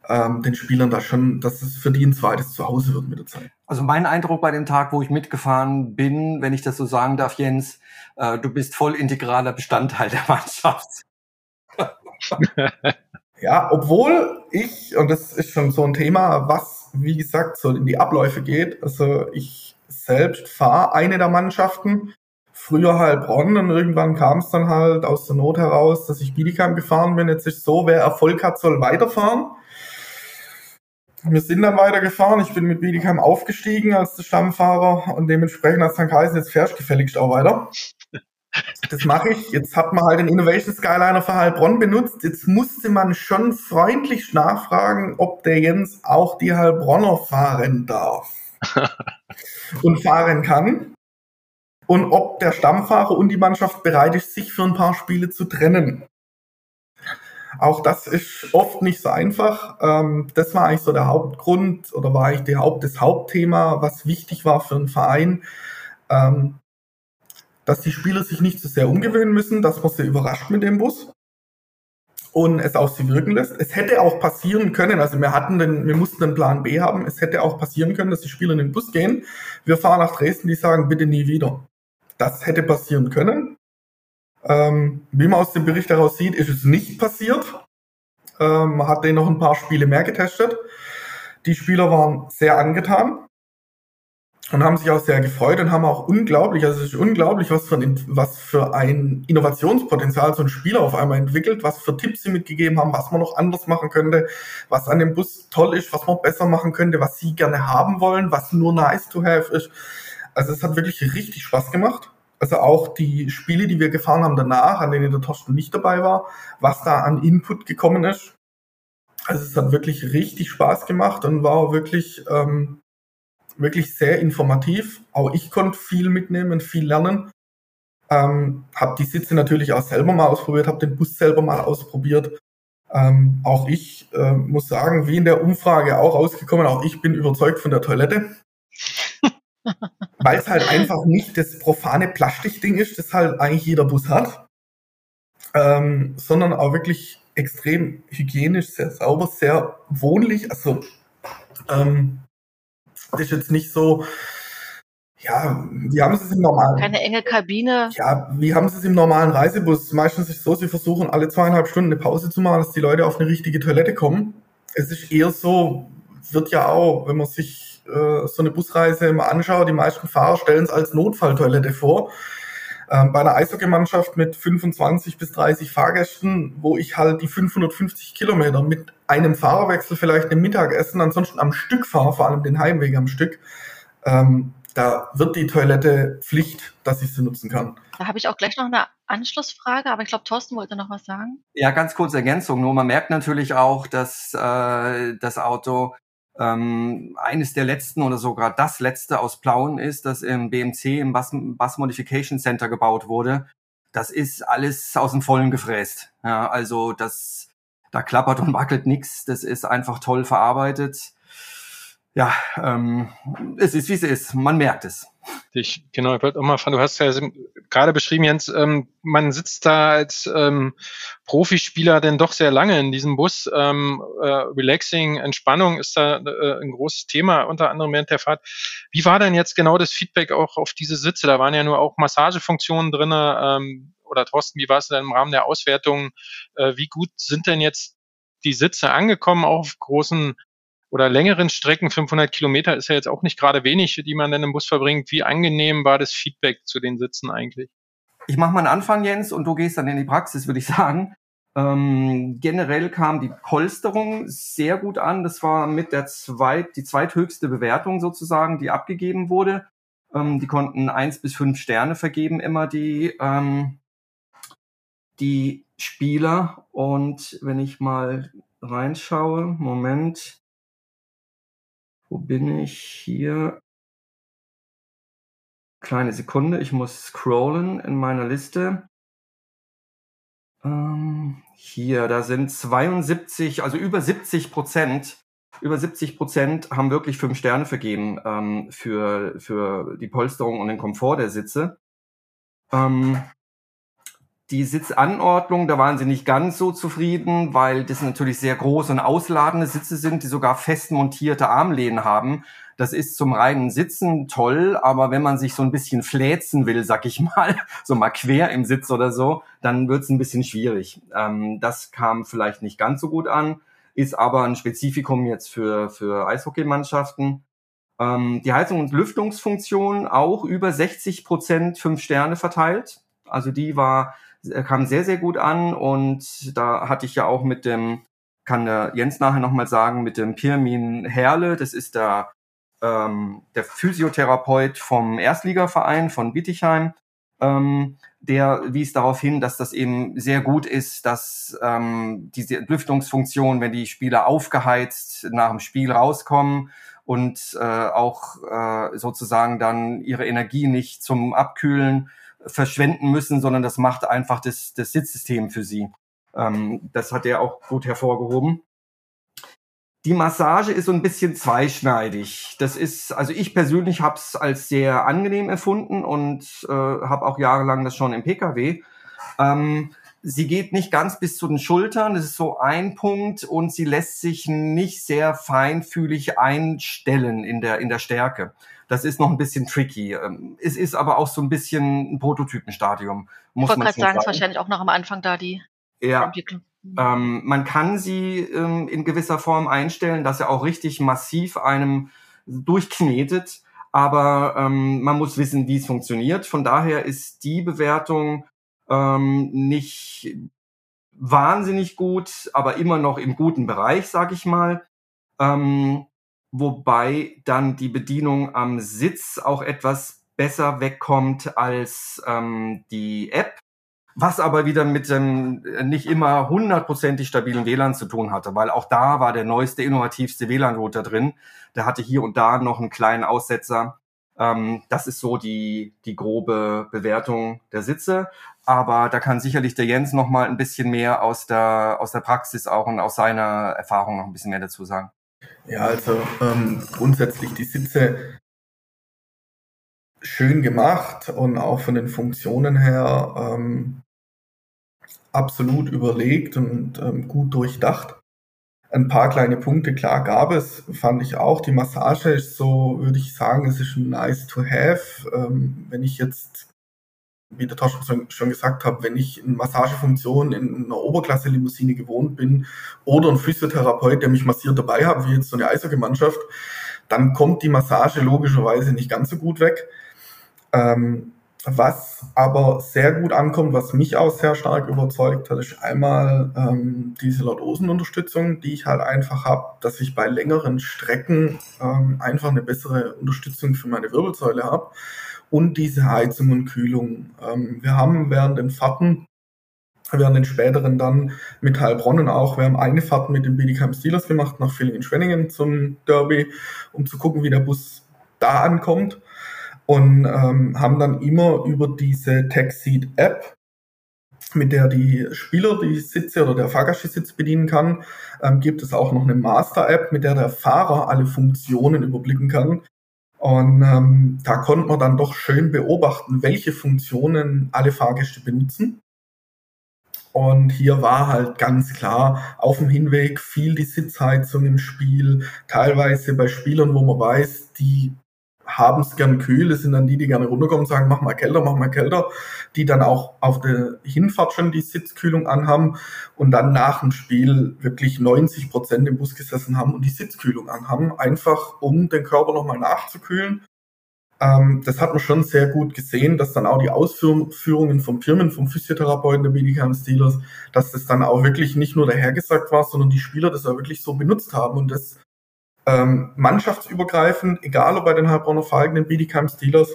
ähm, den Spielern da schon, dass es für die ein zweites Zuhause wird mit der Zeit. Also mein Eindruck bei dem Tag, wo ich mitgefahren bin, wenn ich das so sagen darf, Jens, äh, du bist voll integraler Bestandteil der Mannschaft. ja, obwohl ich, und das ist schon so ein Thema, was wie gesagt, so in die Abläufe geht. Also ich selbst fahre eine der Mannschaften, früher Heilbronn und irgendwann kam es dann halt aus der Not heraus, dass ich Bietigheim gefahren bin. Jetzt ist so, wer Erfolg hat, soll weiterfahren. Wir sind dann weitergefahren. Ich bin mit Bietigheim aufgestiegen als Stammfahrer und dementsprechend hat es dann geheißen, jetzt fährst du gefälligst auch weiter. Das mache ich. Jetzt hat man halt den Innovation Skyliner für Heilbronn benutzt. Jetzt musste man schon freundlich nachfragen, ob der Jens auch die Heilbronner fahren darf und fahren kann. Und ob der Stammfahrer und die Mannschaft bereit ist, sich für ein paar Spiele zu trennen. Auch das ist oft nicht so einfach. Ähm, das war eigentlich so der Hauptgrund oder war eigentlich Haupt, das Hauptthema, was wichtig war für einen Verein. Ähm, dass die Spieler sich nicht zu so sehr umgewöhnen müssen, dass man sie überrascht mit dem Bus und es auf sie wirken lässt. Es hätte auch passieren können, also wir hatten den, wir mussten den Plan B haben, es hätte auch passieren können, dass die Spieler in den Bus gehen, wir fahren nach Dresden, die sagen, bitte nie wieder. Das hätte passieren können. Ähm, wie man aus dem Bericht heraus sieht, ist es nicht passiert. Ähm, man hat den noch ein paar Spiele mehr getestet. Die Spieler waren sehr angetan und haben sich auch sehr gefreut und haben auch unglaublich, also es ist unglaublich, was für, ein, was für ein Innovationspotenzial so ein Spieler auf einmal entwickelt, was für Tipps sie mitgegeben haben, was man noch anders machen könnte, was an dem Bus toll ist, was man besser machen könnte, was sie gerne haben wollen, was nur nice to have ist. Also es hat wirklich richtig Spaß gemacht. Also auch die Spiele, die wir gefahren haben danach, an denen der Torsten nicht dabei war, was da an Input gekommen ist. Also es hat wirklich richtig Spaß gemacht und war wirklich ähm, wirklich sehr informativ. Auch ich konnte viel mitnehmen, viel lernen. Ähm, habe die Sitze natürlich auch selber mal ausprobiert, habe den Bus selber mal ausprobiert. Ähm, auch ich äh, muss sagen, wie in der Umfrage auch rausgekommen, auch ich bin überzeugt von der Toilette. Weil es halt einfach nicht das profane Plastikding ist, das halt eigentlich jeder Bus hat, ähm, sondern auch wirklich extrem hygienisch, sehr sauber, sehr wohnlich. Also ähm, ist jetzt nicht so, ja, wie haben sie es im normalen. Keine enge Kabine. Ja, wie haben sie es im normalen Reisebus? Meistens ist es so, sie versuchen alle zweieinhalb Stunden eine Pause zu machen, dass die Leute auf eine richtige Toilette kommen. Es ist eher so, wird ja auch, wenn man sich äh, so eine Busreise mal anschaut, die meisten Fahrer stellen es als Notfalltoilette vor. Ähm, bei einer Eishockeymannschaft mit 25 bis 30 Fahrgästen, wo ich halt die 550 Kilometer mit einem Fahrerwechsel vielleicht ein Mittagessen, ansonsten am Stück fahre, vor allem den Heimweg am Stück, ähm, da wird die Toilette Pflicht, dass ich sie nutzen kann. Da habe ich auch gleich noch eine Anschlussfrage, aber ich glaube, Thorsten wollte noch was sagen. Ja, ganz kurze Ergänzung. Nur man merkt natürlich auch, dass äh, das Auto ähm, eines der letzten oder sogar das letzte aus Plauen ist, das im BMC, im Bus, Bus Modification Center gebaut wurde. Das ist alles aus dem Vollen gefräst. Ja, also das, da klappert und wackelt nichts. Das ist einfach toll verarbeitet ja, ähm, es ist wie es ist. Man merkt es. Ich, genau, ich wollte auch mal fragen, du hast ja gerade beschrieben, Jens, ähm, man sitzt da als ähm, Profispieler denn doch sehr lange in diesem Bus. Ähm, äh, Relaxing, Entspannung ist da äh, ein großes Thema, unter anderem während der Fahrt. Wie war denn jetzt genau das Feedback auch auf diese Sitze? Da waren ja nur auch Massagefunktionen drin. Ähm, oder Thorsten, wie war es denn im Rahmen der Auswertung? Äh, wie gut sind denn jetzt die Sitze angekommen auf großen oder längeren Strecken, 500 Kilometer ist ja jetzt auch nicht gerade wenig, die man dann im Bus verbringt. Wie angenehm war das Feedback zu den Sitzen eigentlich? Ich mache mal einen Anfang, Jens, und du gehst dann in die Praxis, würde ich sagen. Ähm, generell kam die Polsterung sehr gut an. Das war mit der zweit, die zweithöchste Bewertung sozusagen, die abgegeben wurde. Ähm, die konnten eins bis fünf Sterne vergeben, immer die, ähm, die Spieler. Und wenn ich mal reinschaue, Moment, wo bin ich? Hier. Kleine Sekunde, ich muss scrollen in meiner Liste. Ähm, hier, da sind 72, also über 70 Prozent, über 70 Prozent haben wirklich fünf Sterne vergeben ähm, für, für die Polsterung und den Komfort der Sitze. Ähm, die Sitzanordnung, da waren sie nicht ganz so zufrieden, weil das natürlich sehr große und ausladende Sitze sind, die sogar fest montierte Armlehnen haben. Das ist zum reinen Sitzen toll, aber wenn man sich so ein bisschen fläzen will, sag ich mal, so mal quer im Sitz oder so, dann wird's ein bisschen schwierig. Ähm, das kam vielleicht nicht ganz so gut an, ist aber ein Spezifikum jetzt für, für Eishockeymannschaften. Ähm, die Heizung- und Lüftungsfunktion auch über 60 Prozent fünf Sterne verteilt. Also die war kam sehr, sehr gut an und da hatte ich ja auch mit dem, kann der Jens nachher nochmal sagen, mit dem Pirmin Herle, das ist der, ähm, der Physiotherapeut vom Erstligaverein von Bietigheim, ähm, der wies darauf hin, dass das eben sehr gut ist, dass ähm, diese Entlüftungsfunktion, wenn die Spieler aufgeheizt nach dem Spiel rauskommen und äh, auch äh, sozusagen dann ihre Energie nicht zum Abkühlen verschwenden müssen, sondern das macht einfach das, das Sitzsystem für sie. Ähm, das hat er auch gut hervorgehoben. Die Massage ist so ein bisschen zweischneidig. Das ist, also ich persönlich habe es als sehr angenehm erfunden und äh, habe auch jahrelang das schon im PKW. Ähm, sie geht nicht ganz bis zu den Schultern, das ist so ein Punkt und sie lässt sich nicht sehr feinfühlig einstellen in der, in der Stärke. Das ist noch ein bisschen tricky. Ähm, es ist aber auch so ein bisschen ein Prototypenstadium. Muss ich wollte gerade sagen, ist wahrscheinlich auch noch am Anfang da die ja. Entwicklung. Ähm, man kann sie ähm, in gewisser Form einstellen, dass er auch richtig massiv einem durchknetet. aber ähm, man muss wissen, wie es funktioniert. Von daher ist die Bewertung ähm, nicht wahnsinnig gut, aber immer noch im guten Bereich, sag ich mal. Ähm, wobei dann die Bedienung am Sitz auch etwas besser wegkommt als ähm, die App, was aber wieder mit dem nicht immer hundertprozentig stabilen WLAN zu tun hatte, weil auch da war der neueste, innovativste WLAN-Router drin. Der hatte hier und da noch einen kleinen Aussetzer. Ähm, das ist so die, die grobe Bewertung der Sitze. Aber da kann sicherlich der Jens noch mal ein bisschen mehr aus der, aus der Praxis auch und aus seiner Erfahrung noch ein bisschen mehr dazu sagen. Ja, also ähm, grundsätzlich die Sitze schön gemacht und auch von den Funktionen her ähm, absolut überlegt und ähm, gut durchdacht. Ein paar kleine Punkte, klar gab es, fand ich auch. Die Massage ist so, würde ich sagen, es ist nice to have. Ähm, wenn ich jetzt, wie der Thorsten schon gesagt hat, wenn ich eine Massagefunktion in einer Oberklasse-Limousine gewohnt bin oder ein Physiotherapeut, der mich massiert dabei hat, wie jetzt so eine Eishockeymannschaft, dann kommt die Massage logischerweise nicht ganz so gut weg. Ähm, was aber sehr gut ankommt, was mich auch sehr stark überzeugt hat, ist einmal ähm, diese Lordosen-Unterstützung, die ich halt einfach habe, dass ich bei längeren Strecken ähm, einfach eine bessere Unterstützung für meine Wirbelsäule habe und diese Heizung und Kühlung. Ähm, wir haben während den Fahrten, während den späteren dann mit Heilbronn auch, wir haben eine Fahrt mit dem BDKM Steelers gemacht nach Villingen-Schwenningen zum Derby, um zu gucken, wie der Bus da ankommt und ähm, haben dann immer über diese TechSeat App, mit der die Spieler die Sitze oder der Fahrgast die bedienen kann, ähm, gibt es auch noch eine Master-App, mit der der Fahrer alle Funktionen überblicken kann. Und ähm, da konnte man dann doch schön beobachten, welche Funktionen alle Fahrgäste benutzen. Und hier war halt ganz klar auf dem Hinweg viel die Sitzheizung im Spiel, teilweise bei Spielern, wo man weiß, die haben es gern kühl, das sind dann die, die gerne runterkommen und sagen, mach mal kälter, mach mal kälter, die dann auch auf der Hinfahrt schon die Sitzkühlung anhaben und dann nach dem Spiel wirklich 90 Prozent im Bus gesessen haben und die Sitzkühlung anhaben, einfach um den Körper nochmal nachzukühlen. Ähm, das hat man schon sehr gut gesehen, dass dann auch die Ausführungen vom Firmen, vom Physiotherapeuten der Medicam Steelers, dass das dann auch wirklich nicht nur dahergesagt war, sondern die Spieler das auch wirklich so benutzt haben und das ähm, mannschaftsübergreifend, egal ob bei den Heilbronner Falken, den Bietigheim Steelers.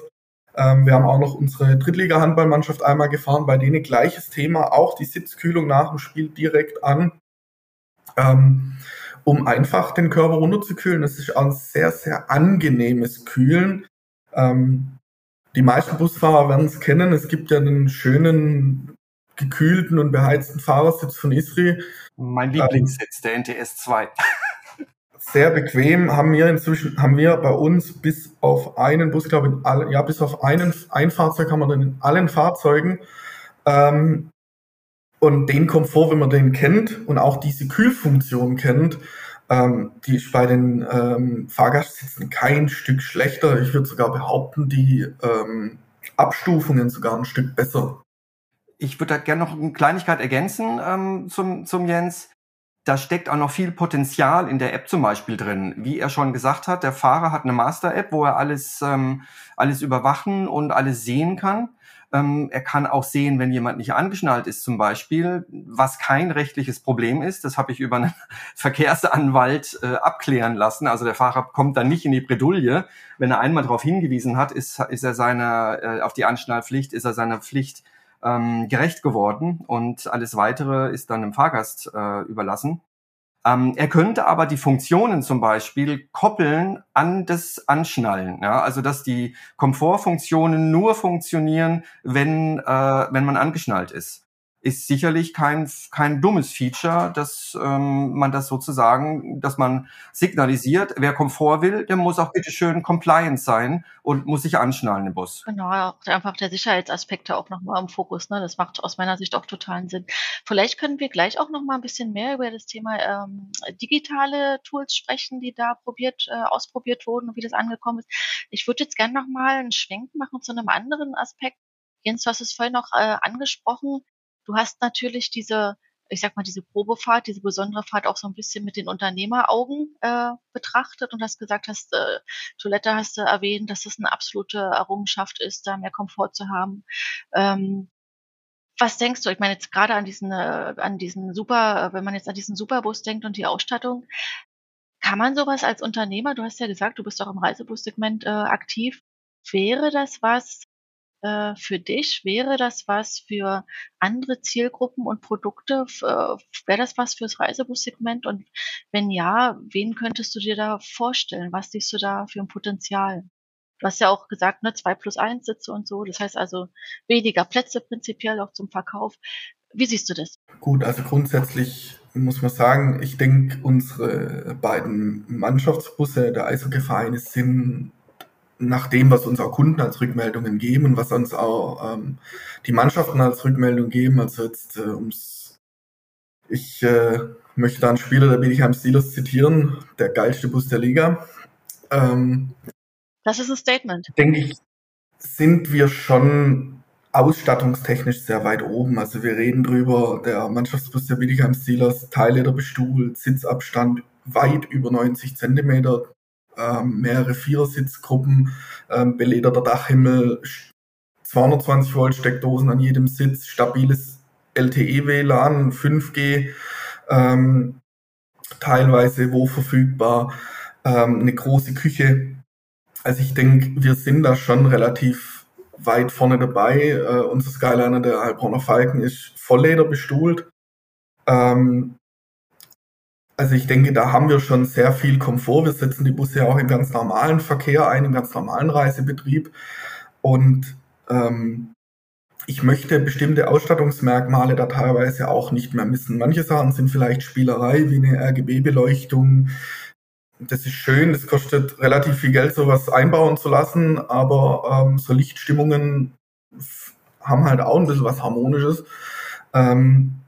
Ähm, wir haben auch noch unsere Drittliga-Handballmannschaft einmal gefahren, bei denen gleiches Thema, auch die Sitzkühlung nach dem Spiel direkt an, ähm, um einfach den Körper runterzukühlen. Das ist auch ein sehr, sehr angenehmes Kühlen. Ähm, die meisten Busfahrer werden es kennen. Es gibt ja den schönen gekühlten und beheizten Fahrersitz von Isri. Mein Lieblingssitz, der NTS 2 sehr bequem, haben wir inzwischen, haben wir bei uns bis auf einen Bus, glaube ich, in allen, ja, bis auf einen, ein Fahrzeug haben wir dann in allen Fahrzeugen. Ähm, und den Komfort, wenn man den kennt und auch diese Kühlfunktion kennt, ähm, die ist bei den ähm, Fahrgastsitzen kein Stück schlechter. Ich würde sogar behaupten, die ähm, Abstufungen sogar ein Stück besser. Ich würde da gerne noch eine Kleinigkeit ergänzen ähm, zum, zum Jens da steckt auch noch viel Potenzial in der App zum Beispiel drin. Wie er schon gesagt hat, der Fahrer hat eine Master-App, wo er alles, ähm, alles überwachen und alles sehen kann. Ähm, er kann auch sehen, wenn jemand nicht angeschnallt ist zum Beispiel, was kein rechtliches Problem ist. Das habe ich über einen Verkehrsanwalt äh, abklären lassen. Also der Fahrer kommt dann nicht in die Bredouille. Wenn er einmal darauf hingewiesen hat, ist, ist er seiner, äh, auf die Anschnallpflicht, ist er seiner Pflicht ähm, gerecht geworden und alles weitere ist dann dem Fahrgast äh, überlassen. Ähm, er könnte aber die Funktionen zum Beispiel koppeln an das Anschnallen. Ja? Also dass die Komfortfunktionen nur funktionieren, wenn, äh, wenn man angeschnallt ist ist sicherlich kein, kein dummes Feature, dass ähm, man das sozusagen, dass man signalisiert, wer Komfort will, der muss auch bitte schön compliant sein und muss sich anschnallen im Bus. Genau, einfach der Sicherheitsaspekte auch nochmal im Fokus. Ne? Das macht aus meiner Sicht auch totalen Sinn. Vielleicht können wir gleich auch nochmal ein bisschen mehr über das Thema ähm, digitale Tools sprechen, die da probiert, äh, ausprobiert wurden und wie das angekommen ist. Ich würde jetzt gerne nochmal einen Schwenk machen zu einem anderen Aspekt. Jens, du hast es vorhin noch äh, angesprochen Du hast natürlich diese ich sag mal, diese Probefahrt, diese besondere Fahrt auch so ein bisschen mit den Unternehmeraugen äh, betrachtet und hast gesagt, hast äh, Toilette hast du erwähnt, dass das eine absolute Errungenschaft ist, da mehr Komfort zu haben. Ähm, was denkst du? Ich meine jetzt gerade an diesen, äh, an diesen Super, wenn man jetzt an diesen Superbus denkt und die Ausstattung, kann man sowas als Unternehmer, du hast ja gesagt, du bist auch im Reisebussegment äh, aktiv, wäre das was, äh, für dich? Wäre das was für andere Zielgruppen und Produkte? Äh, wäre das was fürs Reisebussegment? Und wenn ja, wen könntest du dir da vorstellen? Was siehst du da für ein Potenzial? Du hast ja auch gesagt, ne, zwei plus eins Sitze und so. Das heißt also weniger Plätze prinzipiell auch zum Verkauf. Wie siehst du das? Gut, also grundsätzlich muss man sagen, ich denke, unsere beiden Mannschaftsbusse der Eishockeyvereine sind nach dem, was uns auch Kunden als Rückmeldungen geben und was uns auch ähm, die Mannschaften als Rückmeldung geben. Also jetzt äh, ums ich äh, möchte da einen Spieler der Bietigheim Steelers zitieren, der geilste Bus der Liga. Ähm, das ist ein Statement. Denke ich, sind wir schon ausstattungstechnisch sehr weit oben. Also wir reden drüber, der Mannschaftsbus der Bietigheim Steelers, Teilleder bestuhlt, Sitzabstand weit über 90 Zentimeter, ähm, mehrere Vierersitzgruppen, ähm, belederter Dachhimmel, 220 Volt Steckdosen an jedem Sitz, stabiles LTE-WLAN, 5G, ähm, teilweise wo verfügbar, ähm, eine große Küche. Also ich denke, wir sind da schon relativ weit vorne dabei. Äh, unser Skyliner, der Heilbronner Falken, ist Vollleder bestuhlt. Ähm, also ich denke, da haben wir schon sehr viel Komfort. Wir setzen die Busse ja auch im ganz normalen Verkehr ein, im ganz normalen Reisebetrieb. Und ähm, ich möchte bestimmte Ausstattungsmerkmale da teilweise auch nicht mehr missen. Manche Sachen sind vielleicht Spielerei, wie eine RGB-Beleuchtung. Das ist schön, das kostet relativ viel Geld, sowas einbauen zu lassen, aber ähm, so Lichtstimmungen haben halt auch ein bisschen was Harmonisches. Ähm,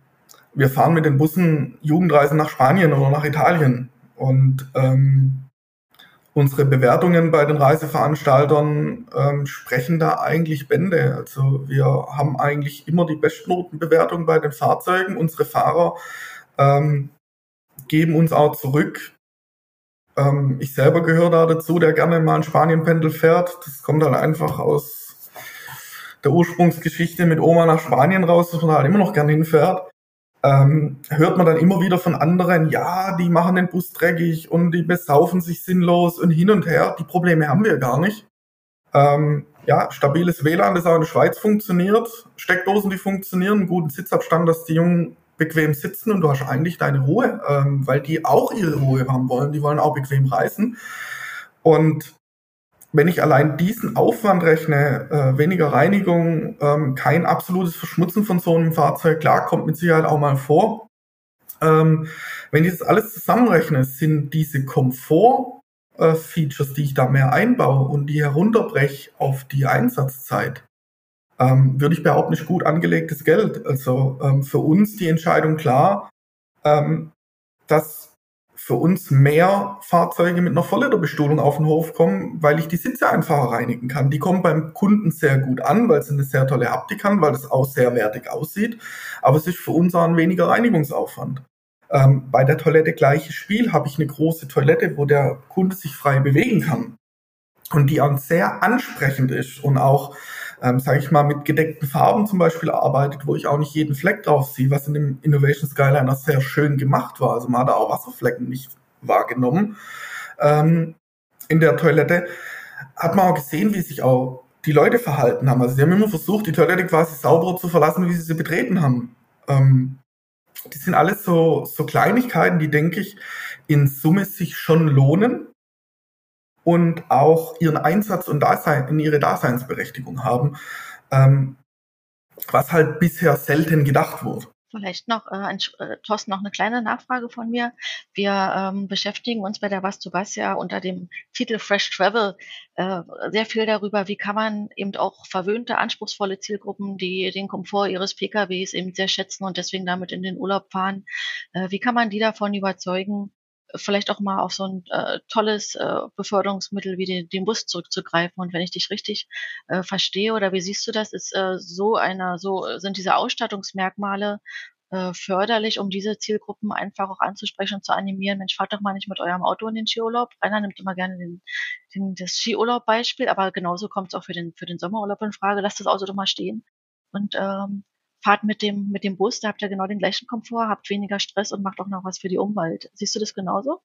wir fahren mit den Bussen Jugendreisen nach Spanien oder nach Italien. Und ähm, unsere Bewertungen bei den Reiseveranstaltern ähm, sprechen da eigentlich Bände. Also wir haben eigentlich immer die Bestnotenbewertung bei den Fahrzeugen. Unsere Fahrer ähm, geben uns auch zurück. Ähm, ich selber gehöre da dazu, der gerne mal ein Spanienpendel fährt. Das kommt dann einfach aus der Ursprungsgeschichte mit Oma nach Spanien raus, dass man halt immer noch gerne hinfährt ähm, hört man dann immer wieder von anderen, ja, die machen den Bus dreckig und die besaufen sich sinnlos und hin und her. Die Probleme haben wir gar nicht. Ähm, ja, stabiles WLAN, das auch in der Schweiz funktioniert, Steckdosen, die funktionieren, guten Sitzabstand, dass die Jungen bequem sitzen und du hast eigentlich deine Ruhe, ähm, weil die auch ihre Ruhe haben wollen, die wollen auch bequem reisen. Und wenn ich allein diesen Aufwand rechne, äh, weniger Reinigung, ähm, kein absolutes Verschmutzen von so einem Fahrzeug, klar, kommt mit Sicherheit auch mal vor. Ähm, wenn ich das alles zusammenrechne, sind diese Komfort-Features, äh, die ich da mehr einbaue und die herunterbreche auf die Einsatzzeit, ähm, würde ich behaupten, nicht gut angelegtes Geld. Also ähm, für uns die Entscheidung klar, ähm, dass für uns mehr Fahrzeuge mit einer Volllederbestuhlung auf den Hof kommen, weil ich die Sitze einfacher reinigen kann. Die kommen beim Kunden sehr gut an, weil sie eine sehr tolle Haptik haben, weil das auch sehr wertig aussieht. Aber es ist für uns auch ein weniger Reinigungsaufwand. Ähm, bei der Toilette gleiches Spiel habe ich eine große Toilette, wo der Kunde sich frei bewegen kann und die auch sehr ansprechend ist und auch ähm, sage ich mal, mit gedeckten Farben zum Beispiel arbeitet, wo ich auch nicht jeden Fleck drauf sehe, was in dem Innovation Skyliner sehr schön gemacht war. Also man hat da auch Wasserflecken nicht wahrgenommen. Ähm, in der Toilette hat man auch gesehen, wie sich auch die Leute verhalten haben. Also sie haben immer versucht, die Toilette quasi sauberer zu verlassen, wie sie sie betreten haben. Ähm, die sind alles so, so Kleinigkeiten, die, denke ich, in Summe sich schon lohnen und auch ihren Einsatz und Dasein, in ihre Daseinsberechtigung haben, ähm, was halt bisher selten gedacht wurde. Vielleicht noch, äh, äh, Thorsten, noch eine kleine Nachfrage von mir. Wir ähm, beschäftigen uns bei der Was zu Was ja unter dem Titel Fresh Travel äh, sehr viel darüber, wie kann man eben auch verwöhnte, anspruchsvolle Zielgruppen, die den Komfort ihres PKWs eben sehr schätzen und deswegen damit in den Urlaub fahren, äh, wie kann man die davon überzeugen, vielleicht auch mal auf so ein äh, tolles äh, Beförderungsmittel wie den, den Bus zurückzugreifen. Und wenn ich dich richtig äh, verstehe oder wie siehst du das, ist äh, so einer, so sind diese Ausstattungsmerkmale äh, förderlich, um diese Zielgruppen einfach auch anzusprechen und zu animieren. Mensch, fahrt doch mal nicht mit eurem Auto in den Skiurlaub. Rainer nimmt immer gerne den, den, das Skiurlaub-Beispiel, aber genauso kommt es auch für den, für den Sommerurlaub in Frage. Lasst das Auto doch mal stehen und ähm, fahrt mit dem, mit dem Bus, da habt ihr genau den gleichen Komfort, habt weniger Stress und macht auch noch was für die Umwelt. Siehst du das genauso?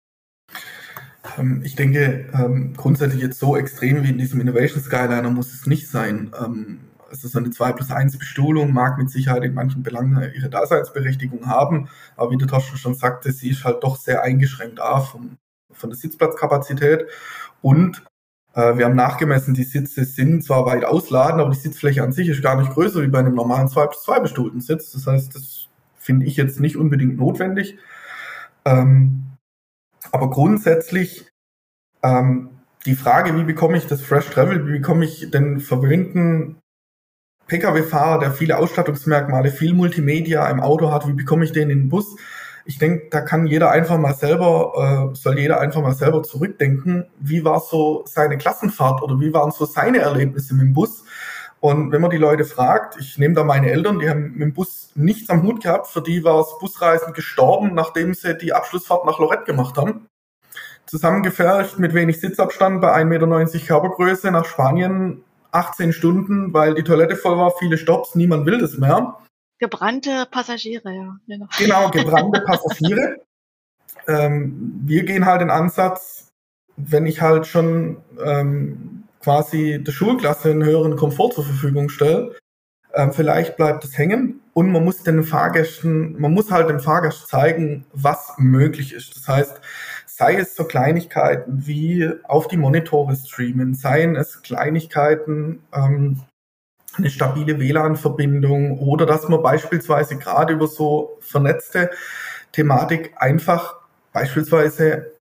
Ähm, ich denke, ähm, grundsätzlich jetzt so extrem wie in diesem Innovation Skyliner muss es nicht sein. Ähm, also so eine 2 plus 1 Bestuhlung mag mit Sicherheit in manchen Belangen ihre Daseinsberechtigung haben, aber wie der Torsten schon sagte, sie ist halt doch sehr eingeschränkt A, von, von der Sitzplatzkapazität und wir haben nachgemessen, die Sitze sind zwar weit ausladend, aber die Sitzfläche an sich ist gar nicht größer wie bei einem normalen 2 plus 2 bestuhlten Sitz. Das heißt, das finde ich jetzt nicht unbedingt notwendig. Ähm, aber grundsätzlich ähm, die Frage, wie bekomme ich das Fresh Travel, wie bekomme ich den verwöhnten Pkw-Fahrer, der viele Ausstattungsmerkmale, viel Multimedia im Auto hat, wie bekomme ich den in den Bus? Ich denke, da kann jeder einfach mal selber, äh, soll jeder einfach mal selber zurückdenken, wie war so seine Klassenfahrt oder wie waren so seine Erlebnisse mit dem Bus? Und wenn man die Leute fragt, ich nehme da meine Eltern, die haben mit dem Bus nichts am Hut gehabt, für die war es Busreisen gestorben, nachdem sie die Abschlussfahrt nach Lorette gemacht haben. Zusammengefercht mit wenig Sitzabstand bei 1,90 Meter Körpergröße nach Spanien 18 Stunden, weil die Toilette voll war, viele Stops, niemand will das mehr. Gebrannte Passagiere, ja. Genau, genau gebrannte Passagiere. ähm, wir gehen halt den Ansatz, wenn ich halt schon ähm, quasi der Schulklasse einen höheren Komfort zur Verfügung stelle, ähm, vielleicht bleibt es hängen und man muss den Fahrgästen, man muss halt dem Fahrgast zeigen, was möglich ist. Das heißt, sei es so Kleinigkeiten wie auf die Monitore streamen, seien es Kleinigkeiten, ähm, eine stabile WLAN-Verbindung oder dass man beispielsweise gerade über so vernetzte Thematik einfach beispielsweise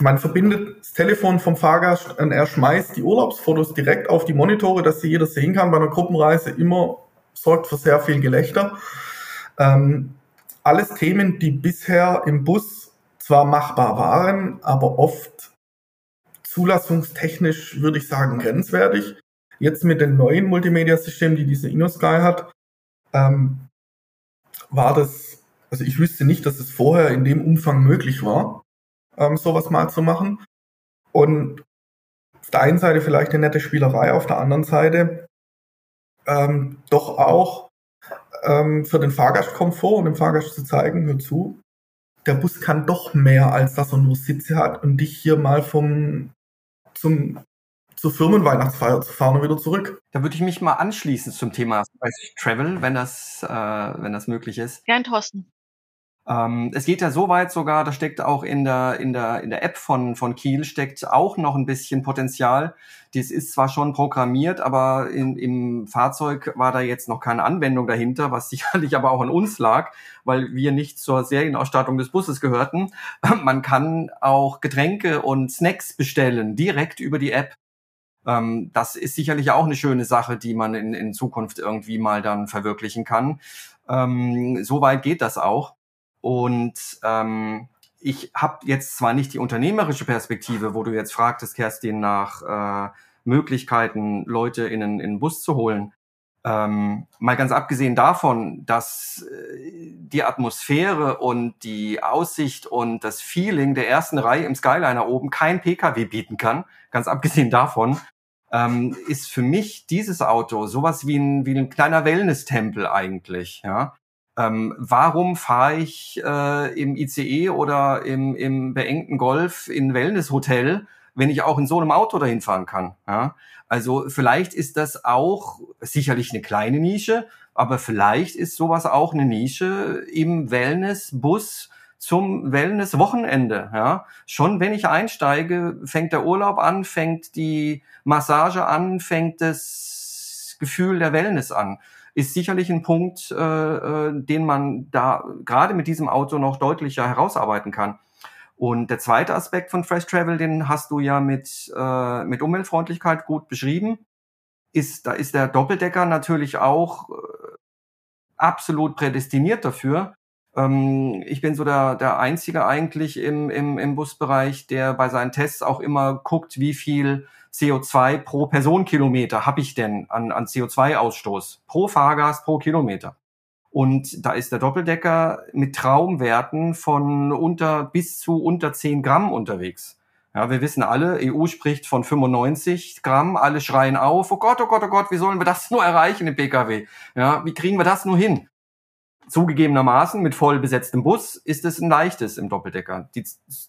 man verbindet das Telefon vom Fahrgast und er schmeißt die Urlaubsfotos direkt auf die Monitore, dass sie jeder sehen kann. Bei einer Gruppenreise immer sorgt für sehr viel Gelächter. Ähm, alles Themen, die bisher im Bus zwar machbar waren, aber oft zulassungstechnisch, würde ich sagen, grenzwertig. Jetzt mit den neuen Multimedia-Systemen, die diese InnoSky hat, ähm, war das, also ich wüsste nicht, dass es vorher in dem Umfang möglich war, ähm, sowas mal zu machen. Und auf der einen Seite vielleicht eine nette Spielerei, auf der anderen Seite ähm, doch auch ähm, für den Fahrgastkomfort und dem Fahrgast zu zeigen, hör zu, der Bus kann doch mehr, als dass er nur Sitze hat und dich hier mal vom zum zur Firmenweihnachtsfeier zu fahren und wieder zurück. Da würde ich mich mal anschließen zum Thema Travel, wenn das, äh, wenn das möglich ist. Gern, Thorsten. Ähm, es geht ja so weit sogar, da steckt auch in der, in der, in der App von, von Kiel steckt auch noch ein bisschen Potenzial. Das ist zwar schon programmiert, aber in, im Fahrzeug war da jetzt noch keine Anwendung dahinter, was sicherlich aber auch an uns lag, weil wir nicht zur Serienausstattung des Busses gehörten. Man kann auch Getränke und Snacks bestellen, direkt über die App. Ähm, das ist sicherlich auch eine schöne Sache, die man in, in Zukunft irgendwie mal dann verwirklichen kann. Ähm, so weit geht das auch. Und ähm, ich habe jetzt zwar nicht die unternehmerische Perspektive, wo du jetzt fragtest, Kerstin, nach äh, Möglichkeiten, Leute in in einen Bus zu holen. Ähm, mal ganz abgesehen davon, dass äh, die Atmosphäre und die Aussicht und das Feeling der ersten Reihe im Skyliner oben kein Pkw bieten kann, ganz abgesehen davon, ähm, ist für mich dieses Auto sowas wie ein, wie ein kleiner Wellness-Tempel eigentlich. Ja? Ähm, warum fahre ich äh, im ICE oder im, im beengten Golf in Wellness-Hotel, wenn ich auch in so einem Auto dahin fahren kann? Ja? Also vielleicht ist das auch sicherlich eine kleine Nische, aber vielleicht ist sowas auch eine Nische im Wellness-Bus zum Wellness-Wochenende. Ja? Schon wenn ich einsteige, fängt der Urlaub an, fängt die Massage an, fängt das Gefühl der Wellness an ist sicherlich ein Punkt, äh, äh, den man da gerade mit diesem Auto noch deutlicher herausarbeiten kann. Und der zweite Aspekt von Fresh Travel, den hast du ja mit, äh, mit Umweltfreundlichkeit gut beschrieben. Ist, da ist der Doppeldecker natürlich auch äh, absolut prädestiniert dafür. Ähm, ich bin so der, der Einzige eigentlich im, im, im Busbereich, der bei seinen Tests auch immer guckt, wie viel CO2 pro Personenkilometer habe ich denn an, an CO2-Ausstoß pro Fahrgast pro Kilometer. Und da ist der Doppeldecker mit Traumwerten von unter bis zu unter 10 Gramm unterwegs. Ja, wir wissen alle, EU spricht von 95 Gramm, alle schreien auf, oh Gott, oh Gott, oh Gott, wie sollen wir das nur erreichen im Pkw? Ja, wie kriegen wir das nur hin? Zugegebenermaßen mit voll besetztem Bus ist es ein leichtes im Doppeldecker, die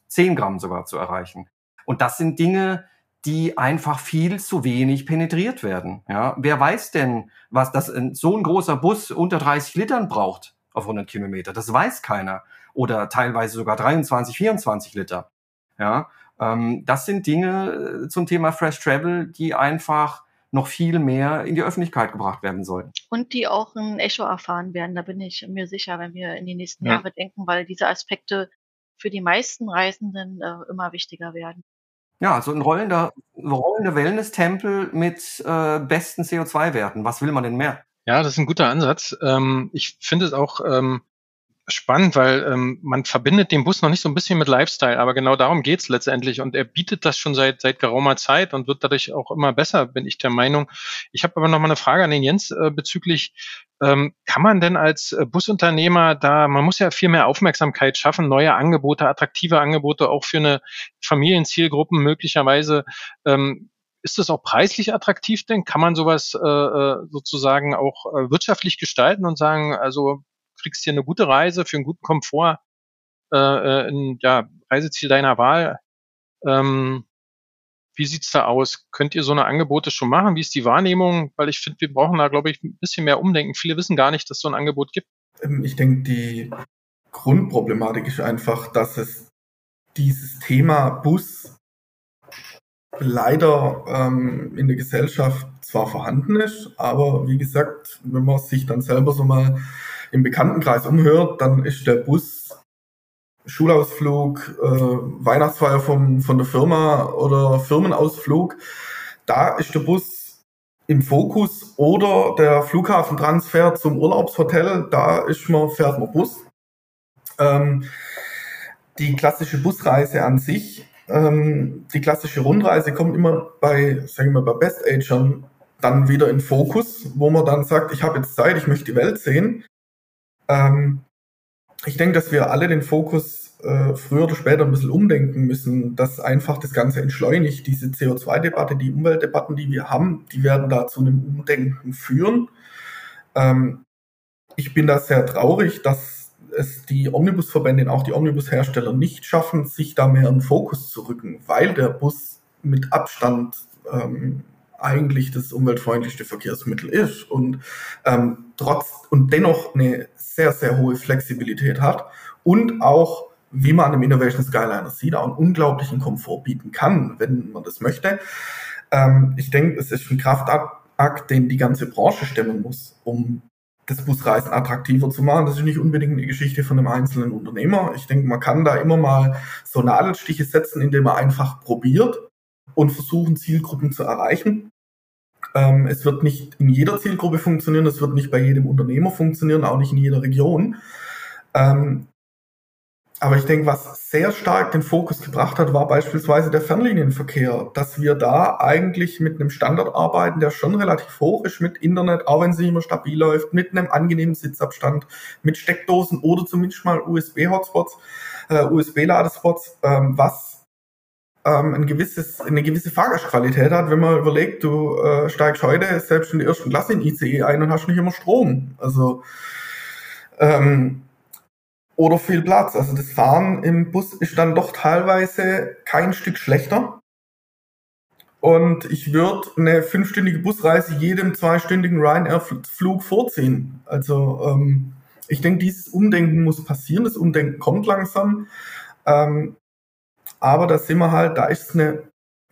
10 Gramm sogar zu erreichen. Und das sind Dinge, die einfach viel zu wenig penetriert werden. Ja, wer weiß denn, was das so ein großer Bus unter 30 Litern braucht auf 100 Kilometer? Das weiß keiner. Oder teilweise sogar 23, 24 Liter. Ja, ähm, das sind Dinge äh, zum Thema Fresh Travel, die einfach noch viel mehr in die Öffentlichkeit gebracht werden sollen. Und die auch ein Echo erfahren werden, da bin ich mir sicher, wenn wir in die nächsten ja. Jahre denken, weil diese Aspekte für die meisten Reisenden äh, immer wichtiger werden. Ja, so ein rollender, rollender Wellness-Tempel mit äh, besten CO2-Werten. Was will man denn mehr? Ja, das ist ein guter Ansatz. Ähm, ich finde es auch ähm, spannend, weil ähm, man verbindet den Bus noch nicht so ein bisschen mit Lifestyle, aber genau darum geht's letztendlich. Und er bietet das schon seit, seit geraumer Zeit und wird dadurch auch immer besser, bin ich der Meinung. Ich habe aber noch mal eine Frage an den Jens äh, bezüglich, ähm, kann man denn als äh, Busunternehmer da, man muss ja viel mehr Aufmerksamkeit schaffen, neue Angebote, attraktive Angebote auch für eine Familienzielgruppen möglicherweise. Ähm, ist das auch preislich attraktiv denn? Kann man sowas äh, äh sozusagen auch äh, wirtschaftlich gestalten und sagen, also kriegst hier eine gute Reise für einen guten Komfort, äh, äh, ein ja, Reiseziel deiner Wahl. Ähm, wie sieht's da aus? Könnt ihr so eine Angebote schon machen? Wie ist die Wahrnehmung? Weil ich finde, wir brauchen da, glaube ich, ein bisschen mehr Umdenken. Viele wissen gar nicht, dass es so ein Angebot gibt. Ähm, ich denke, die Grundproblematik ist einfach, dass es dieses Thema Bus leider ähm, in der Gesellschaft zwar vorhanden ist, aber wie gesagt, wenn man sich dann selber so mal im Bekanntenkreis umhört, dann ist der Bus Schulausflug, äh, Weihnachtsfeier vom, von der Firma oder Firmenausflug, da ist der Bus im Fokus oder der Flughafentransfer zum Urlaubshotel, da ist man, fährt man Bus. Ähm, die klassische Busreise an sich, ähm, die klassische Rundreise kommt immer bei, sagen wir bei Best Agern dann wieder in Fokus, wo man dann sagt, ich habe jetzt Zeit, ich möchte die Welt sehen. Ähm, ich denke, dass wir alle den Fokus äh, früher oder später ein bisschen umdenken müssen, dass einfach das Ganze entschleunigt. Diese CO2-Debatte, die Umweltdebatten, die wir haben, die werden da zu einem Umdenken führen. Ähm, ich bin da sehr traurig, dass es die Omnibusverbände und auch die Omnibushersteller nicht schaffen, sich da mehr in Fokus zu rücken, weil der Bus mit Abstand ähm, eigentlich das umweltfreundlichste Verkehrsmittel ist und ähm, trotz und dennoch eine sehr, sehr hohe Flexibilität hat und auch, wie man im Innovation Skyliner sieht, auch einen unglaublichen Komfort bieten kann, wenn man das möchte. Ähm, ich denke, es ist ein Kraftakt, den die ganze Branche stemmen muss, um das Busreisen attraktiver zu machen. Das ist nicht unbedingt eine Geschichte von einem einzelnen Unternehmer. Ich denke, man kann da immer mal so Nadelstiche setzen, indem man einfach probiert und versuchen, Zielgruppen zu erreichen. Ähm, es wird nicht in jeder Zielgruppe funktionieren, es wird nicht bei jedem Unternehmer funktionieren, auch nicht in jeder Region. Ähm, aber ich denke, was sehr stark den Fokus gebracht hat, war beispielsweise der Fernlinienverkehr, dass wir da eigentlich mit einem Standard arbeiten, der schon relativ hoch ist, mit Internet, auch wenn es nicht immer stabil läuft, mit einem angenehmen Sitzabstand, mit Steckdosen oder zumindest mal USB-Hotspots, äh, USB-Ladespots, ähm, was ähm, ein gewisses, eine gewisse Fahrgastqualität hat, wenn man überlegt, du äh, steigst heute selbst in der ersten Klasse in ICE ein und hast nicht immer Strom. Also ähm, oder viel Platz. Also das Fahren im Bus ist dann doch teilweise kein Stück schlechter. Und ich würde eine fünfstündige Busreise jedem zweistündigen Ryanair-Flug vorziehen. Also ähm, ich denke, dieses Umdenken muss passieren. Das Umdenken kommt langsam. Ähm, aber da sind wir halt, da ist eine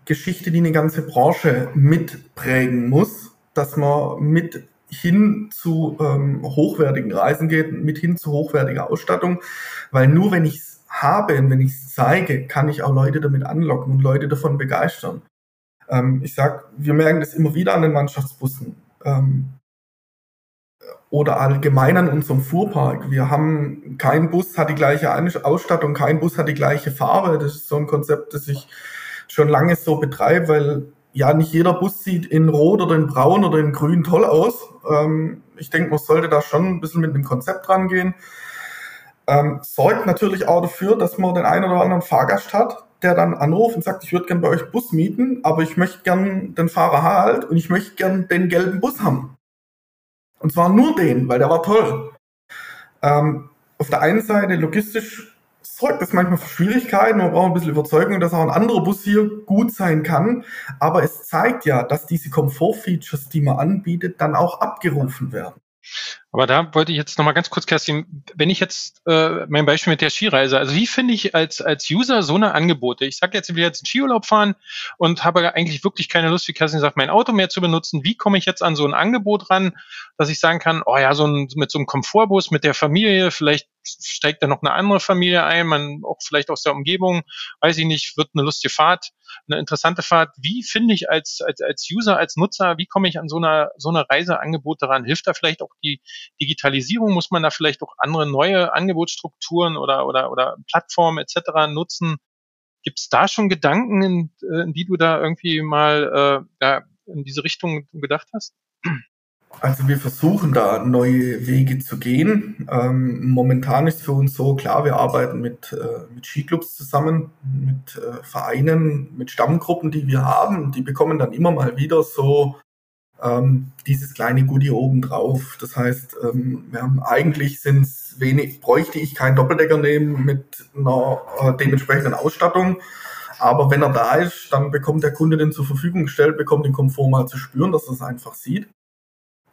Geschichte, die eine ganze Branche mitprägen muss, dass man mit hin zu ähm, hochwertigen Reisen geht, mit hin zu hochwertiger Ausstattung, weil nur wenn ich es habe und wenn ich es zeige, kann ich auch Leute damit anlocken und Leute davon begeistern. Ähm, ich sag, wir merken das immer wieder an den Mannschaftsbussen. Ähm, oder allgemein an unserem Fuhrpark. Wir haben, kein Bus hat die gleiche Ausstattung, kein Bus hat die gleiche Farbe. Das ist so ein Konzept, das ich schon lange so betreibe, weil ja nicht jeder Bus sieht in Rot oder in Braun oder in Grün toll aus. Ähm, Ich denke, man sollte da schon ein bisschen mit dem Konzept rangehen. Ähm, sorgt natürlich auch dafür, dass man den einen oder anderen Fahrgast hat, der dann anruft und sagt, ich würde gern bei euch Bus mieten, aber ich möchte gern den Fahrer halt und ich möchte gern den gelben Bus haben. Und zwar nur den, weil der war toll. Ähm, auf der einen Seite logistisch sorgt das manchmal für Schwierigkeiten. Man braucht ein bisschen Überzeugung, dass auch ein anderer Bus hier gut sein kann. Aber es zeigt ja, dass diese Komfortfeatures, die man anbietet, dann auch abgerufen werden. Aber da wollte ich jetzt nochmal ganz kurz, Kerstin, wenn ich jetzt äh, mein Beispiel mit der Skireise, also wie finde ich als, als User so eine Angebote? Ich sage jetzt, ich will jetzt einen Skiurlaub fahren und habe eigentlich wirklich keine Lust, wie Kerstin sagt, mein Auto mehr zu benutzen. Wie komme ich jetzt an so ein Angebot ran, dass ich sagen kann, oh ja, so ein, mit so einem Komfortbus mit der Familie, vielleicht steigt da noch eine andere Familie ein, man auch vielleicht aus der Umgebung, weiß ich nicht, wird eine lustige Fahrt, eine interessante Fahrt. Wie finde ich als, als, als User, als Nutzer, wie komme ich an so einer, so einer Reiseangebot daran? Hilft da vielleicht auch die Digitalisierung? Muss man da vielleicht auch andere neue Angebotsstrukturen oder, oder, oder Plattformen etc. nutzen? Gibt es da schon Gedanken, in, in, die du da irgendwie mal äh, ja, in diese Richtung gedacht hast? Also wir versuchen da neue Wege zu gehen. Ähm, momentan ist für uns so klar, wir arbeiten mit, äh, mit Skiclubs zusammen, mit äh, Vereinen, mit Stammgruppen, die wir haben. Die bekommen dann immer mal wieder so ähm, dieses kleine Goodie obendrauf. Das heißt, ähm, wir haben eigentlich sind es wenig, bräuchte ich keinen Doppeldecker nehmen mit einer äh, dementsprechenden Ausstattung. Aber wenn er da ist, dann bekommt der Kunde den zur Verfügung gestellt, bekommt den Komfort mal zu spüren, dass er es einfach sieht.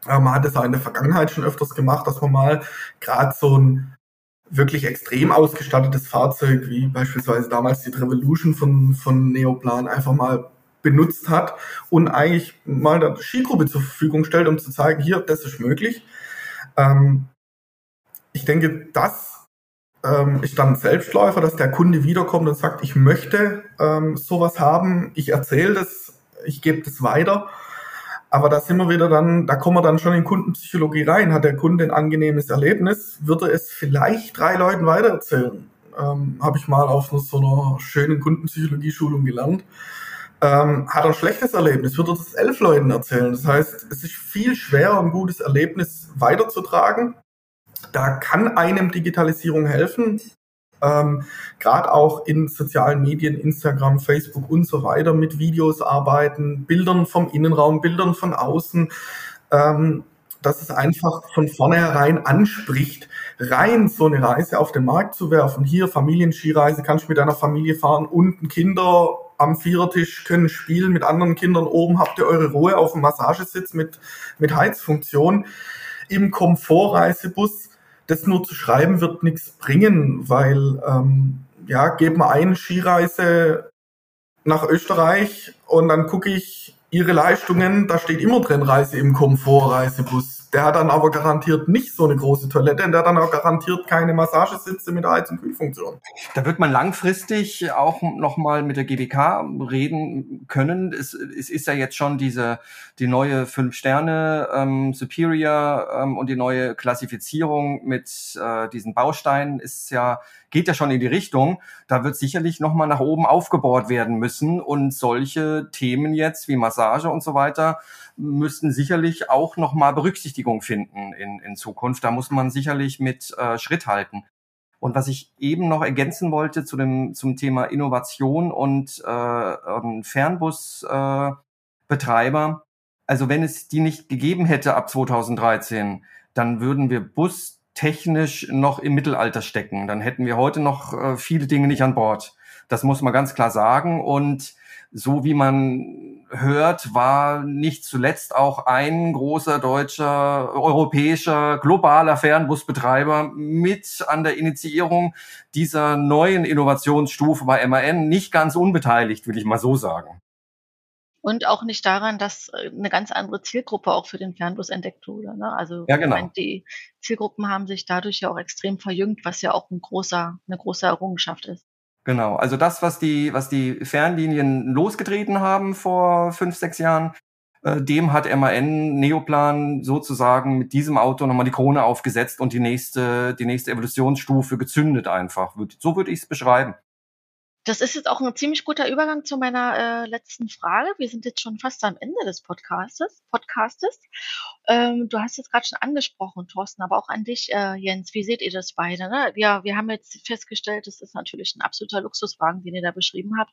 Man hat es auch in der Vergangenheit schon öfters gemacht, dass man mal gerade so ein wirklich extrem ausgestattetes Fahrzeug, wie beispielsweise damals die Revolution von, von Neoplan, einfach mal benutzt hat und eigentlich mal der Skigruppe zur Verfügung stellt, um zu zeigen, hier, das ist möglich. Ähm, ich denke, das ähm, ist dann ein Selbstläufer, dass der Kunde wiederkommt und sagt, ich möchte ähm, sowas haben, ich erzähle das, ich gebe das weiter. Aber da sind wir wieder dann, da kommen wir dann schon in Kundenpsychologie rein. Hat der Kunde ein angenehmes Erlebnis, würde es vielleicht drei Leuten weitererzählen. Ähm, Habe ich mal auf so einer schönen Kundenpsychologie-Schulung gelernt ähm, hat ein schlechtes Erlebnis, wird er das elf Leuten erzählen. Das heißt, es ist viel schwerer, ein gutes Erlebnis weiterzutragen. Da kann einem Digitalisierung helfen. Ähm, Gerade auch in sozialen Medien, Instagram, Facebook und so weiter, mit Videos arbeiten, Bildern vom Innenraum, Bildern von außen, ähm, dass es einfach von vornherein anspricht, rein so eine Reise auf den Markt zu werfen. Hier Familienskireise, kannst du mit deiner Familie fahren, unten Kinder am Vierertisch können spielen mit anderen Kindern. Oben habt ihr eure Ruhe auf dem Massagesitz mit, mit Heizfunktion. Im Komfortreisebus, das nur zu schreiben, wird nichts bringen, weil, ähm, ja, geben wir eine Skireise nach Österreich und dann gucke ich ihre Leistungen, da steht immer drin Reise im Komfortreisebus. Der hat dann aber garantiert nicht so eine große Toilette und der hat dann auch garantiert keine Massagesitze mit Heiz- und Kühlfunktion. Da wird man langfristig auch nochmal mit der GBK reden können. Es, es ist ja jetzt schon diese, die neue Fünf-Sterne ähm, Superior ähm, und die neue Klassifizierung mit äh, diesen Bausteinen ist ja geht ja schon in die Richtung. Da wird sicherlich nochmal nach oben aufgebaut werden müssen und solche Themen jetzt wie Massage und so weiter müssten sicherlich auch nochmal Berücksichtigung finden in, in Zukunft. Da muss man sicherlich mit äh, Schritt halten. Und was ich eben noch ergänzen wollte zu dem, zum Thema Innovation und äh, Fernbusbetreiber, äh, also wenn es die nicht gegeben hätte ab 2013, dann würden wir bustechnisch noch im Mittelalter stecken. Dann hätten wir heute noch äh, viele Dinge nicht an Bord. Das muss man ganz klar sagen. Und so wie man hört, war nicht zuletzt auch ein großer deutscher, europäischer, globaler Fernbusbetreiber mit an der Initiierung dieser neuen Innovationsstufe bei MAN nicht ganz unbeteiligt, will ich mal so sagen. Und auch nicht daran, dass äh, eine ganz andere Zielgruppe auch für den Fernbus entdeckt wurde. Ne? Also ja, genau. meine, die Zielgruppen haben sich dadurch ja auch extrem verjüngt, was ja auch ein großer, eine große Errungenschaft ist. Genau, also das, was die, was die Fernlinien losgetreten haben vor fünf, sechs Jahren, äh, dem hat MAN Neoplan sozusagen mit diesem Auto nochmal die Krone aufgesetzt und die nächste, die nächste Evolutionsstufe gezündet einfach. So würde ich es beschreiben. Das ist jetzt auch ein ziemlich guter Übergang zu meiner äh, letzten Frage. Wir sind jetzt schon fast am Ende des Podcastes. Podcastes. Ähm, du hast es gerade schon angesprochen, Thorsten, aber auch an dich, äh, Jens. Wie seht ihr das beide? Ne? Ja, wir haben jetzt festgestellt, das ist natürlich ein absoluter Luxuswagen, den ihr da beschrieben habt.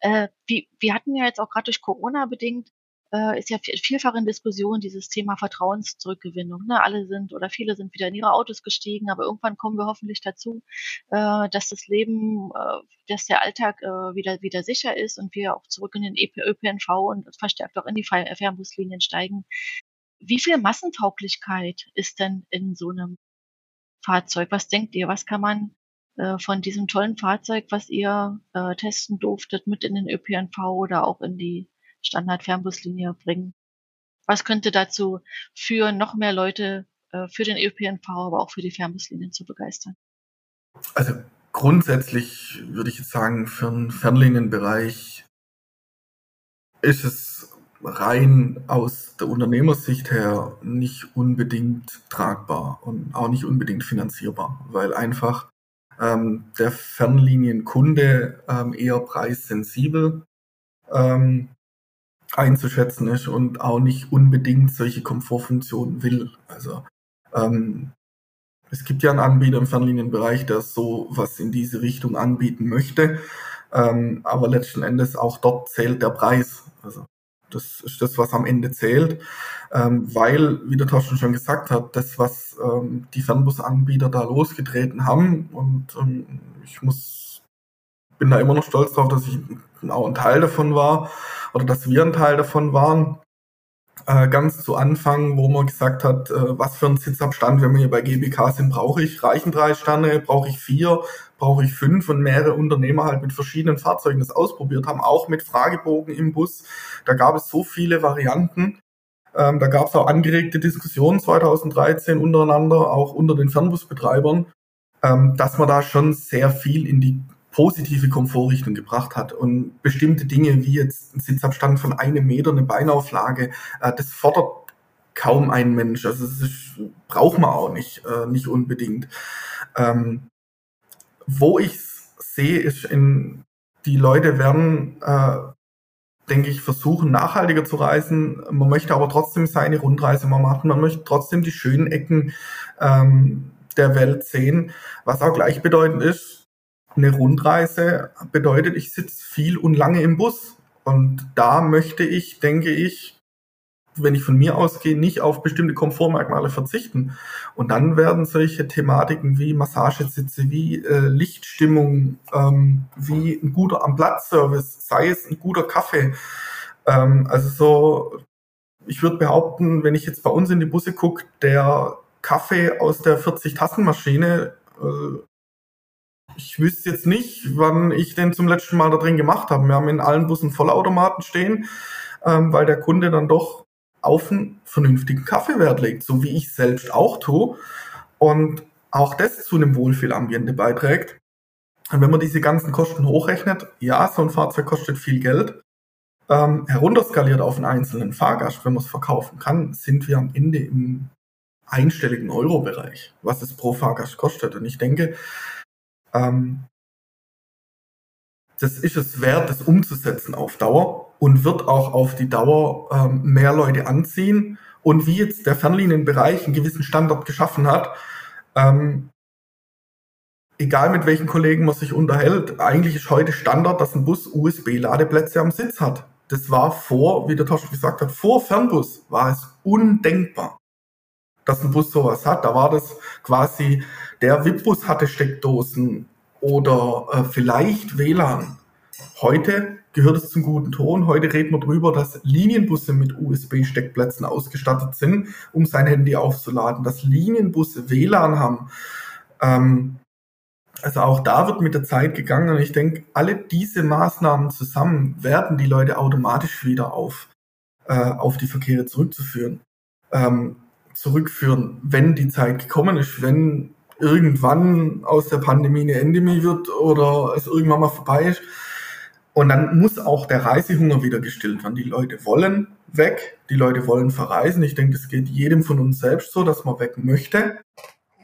Äh, wie, wir hatten ja jetzt auch gerade durch Corona bedingt äh, ist ja vielfach in Diskussion dieses Thema Vertrauenszurückgewinnung. Ne? Alle sind oder viele sind wieder in ihre Autos gestiegen, aber irgendwann kommen wir hoffentlich dazu, äh, dass das Leben, äh, dass der Alltag äh, wieder wieder sicher ist und wir auch zurück in den ÖPNV und verstärkt auch in die Fernbuslinien steigen. Wie viel Massentauglichkeit ist denn in so einem Fahrzeug? Was denkt ihr? Was kann man äh, von diesem tollen Fahrzeug, was ihr äh, testen durftet, mit in den ÖPNV oder auch in die Standard-Fernbuslinie bringen. Was könnte dazu führen, noch mehr Leute äh, für den ÖPNV, aber auch für die Fernbuslinien zu begeistern? Also grundsätzlich würde ich jetzt sagen, für den Fernlinienbereich ist es rein aus der Unternehmersicht her nicht unbedingt tragbar und auch nicht unbedingt finanzierbar, weil einfach ähm, der Fernlinienkunde ähm, eher preissensibel ähm, einzuschätzen ist und auch nicht unbedingt solche Komfortfunktionen will. Also ähm, es gibt ja einen Anbieter im Fernlinienbereich, der so was in diese Richtung anbieten möchte, ähm, aber letzten Endes auch dort zählt der Preis. Also das ist das, was am Ende zählt, ähm, weil, wie der Thorsten schon gesagt hat, das, was ähm, die Fernbusanbieter da losgetreten haben und ähm, ich muss, bin da immer noch stolz drauf, dass ich auch ein Teil davon war, oder dass wir ein Teil davon waren. Äh, ganz zu Anfang, wo man gesagt hat, äh, was für einen Sitzabstand, wenn wir hier bei GBK sind, brauche ich, reichen drei Sterne, brauche ich vier, brauche ich fünf und mehrere Unternehmer halt mit verschiedenen Fahrzeugen das ausprobiert haben, auch mit Fragebogen im Bus. Da gab es so viele Varianten. Ähm, da gab es auch angeregte Diskussionen 2013 untereinander, auch unter den Fernbusbetreibern, ähm, dass man da schon sehr viel in die positive Komfortrichtung gebracht hat. Und bestimmte Dinge wie jetzt ein Sitzabstand von einem Meter, eine Beinauflage, äh, das fordert kaum ein Mensch. Also das ist, braucht man auch nicht, äh, nicht unbedingt. Ähm, wo ich sehe, ist in die Leute werden, äh, denke ich, versuchen, nachhaltiger zu reisen. Man möchte aber trotzdem seine Rundreise mal machen. Man möchte trotzdem die schönen Ecken ähm, der Welt sehen, was auch gleichbedeutend ist, eine Rundreise bedeutet, ich sitze viel und lange im Bus. Und da möchte ich, denke ich, wenn ich von mir ausgehe, nicht auf bestimmte Komfortmerkmale verzichten. Und dann werden solche Thematiken wie Massagesitze, wie äh, Lichtstimmung, ähm, wie ein guter Am-Platz-Service, sei es ein guter Kaffee. Ähm, also so, ich würde behaupten, wenn ich jetzt bei uns in die Busse gucke, der Kaffee aus der 40-Tassen-Maschine äh, ich wüsste jetzt nicht, wann ich den zum letzten Mal da drin gemacht habe. Wir haben in allen Bussen Vollautomaten stehen, ähm, weil der Kunde dann doch auf einen vernünftigen Kaffeewert legt, so wie ich selbst auch tue. Und auch das zu einem Wohlfühlambiente beiträgt. Und wenn man diese ganzen Kosten hochrechnet, ja, so ein Fahrzeug kostet viel Geld. Ähm, herunterskaliert auf einen einzelnen Fahrgast, wenn man es verkaufen kann, sind wir am Ende im einstelligen Euro-Bereich, was es pro Fahrgast kostet. Und ich denke, ähm, das ist es wert, das umzusetzen auf Dauer und wird auch auf die Dauer ähm, mehr Leute anziehen. Und wie jetzt der Fernlinienbereich einen gewissen Standard geschaffen hat, ähm, egal mit welchen Kollegen man sich unterhält, eigentlich ist heute Standard, dass ein Bus USB-Ladeplätze am Sitz hat. Das war vor, wie der Tosch gesagt hat, vor Fernbus war es undenkbar, dass ein Bus sowas hat. Da war das quasi der VIP-Bus hatte Steckdosen oder äh, vielleicht WLAN. Heute gehört es zum guten Ton. Heute reden wir darüber, dass Linienbusse mit USB-Steckplätzen ausgestattet sind, um sein Handy aufzuladen, dass Linienbusse WLAN haben. Ähm, also auch da wird mit der Zeit gegangen und ich denke, alle diese Maßnahmen zusammen werden die Leute automatisch wieder auf, äh, auf die Verkehre zurückzuführen. Ähm, zurückführen, wenn die Zeit gekommen ist, wenn irgendwann aus der Pandemie eine Endemie wird oder es irgendwann mal vorbei ist. Und dann muss auch der Reisehunger wieder gestillt werden. Die Leute wollen weg, die Leute wollen verreisen. Ich denke, das geht jedem von uns selbst so, dass man weg möchte.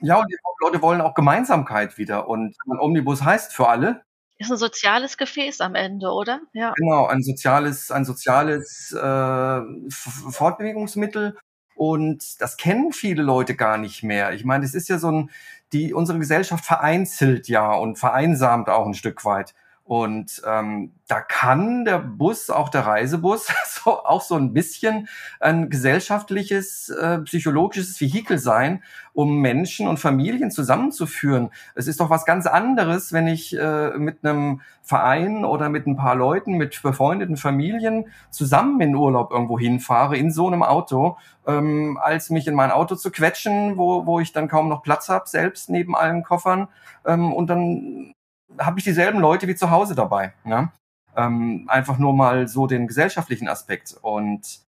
Ja, und die Leute wollen auch Gemeinsamkeit wieder. Und ein Omnibus heißt für alle. Ist ein soziales Gefäß am Ende, oder? Ja. Genau, ein soziales, ein soziales äh, Fortbewegungsmittel. Und das kennen viele Leute gar nicht mehr. Ich meine, es ist ja so ein, die unsere Gesellschaft vereinzelt ja und vereinsamt auch ein Stück weit. Und ähm, da kann der Bus, auch der Reisebus, so, auch so ein bisschen ein gesellschaftliches, äh, psychologisches Vehikel sein, um Menschen und Familien zusammenzuführen. Es ist doch was ganz anderes, wenn ich äh, mit einem Verein oder mit ein paar Leuten, mit befreundeten Familien zusammen in Urlaub irgendwo hinfahre, in so einem Auto, ähm, als mich in mein Auto zu quetschen, wo, wo ich dann kaum noch Platz habe, selbst neben allen Koffern. Ähm, und dann habe ich dieselben Leute wie zu Hause dabei. Ne? Ähm, einfach nur mal so den gesellschaftlichen Aspekt. Und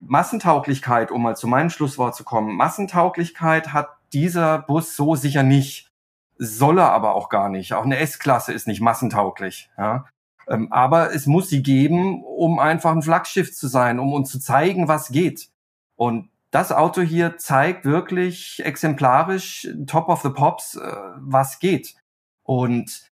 Massentauglichkeit, um mal zu meinem Schlusswort zu kommen, Massentauglichkeit hat dieser Bus so sicher nicht, soll er aber auch gar nicht. Auch eine S-Klasse ist nicht massentauglich. Ja? Ähm, aber es muss sie geben, um einfach ein Flaggschiff zu sein, um uns zu zeigen, was geht. Und das Auto hier zeigt wirklich exemplarisch, top of the pops, äh, was geht. Und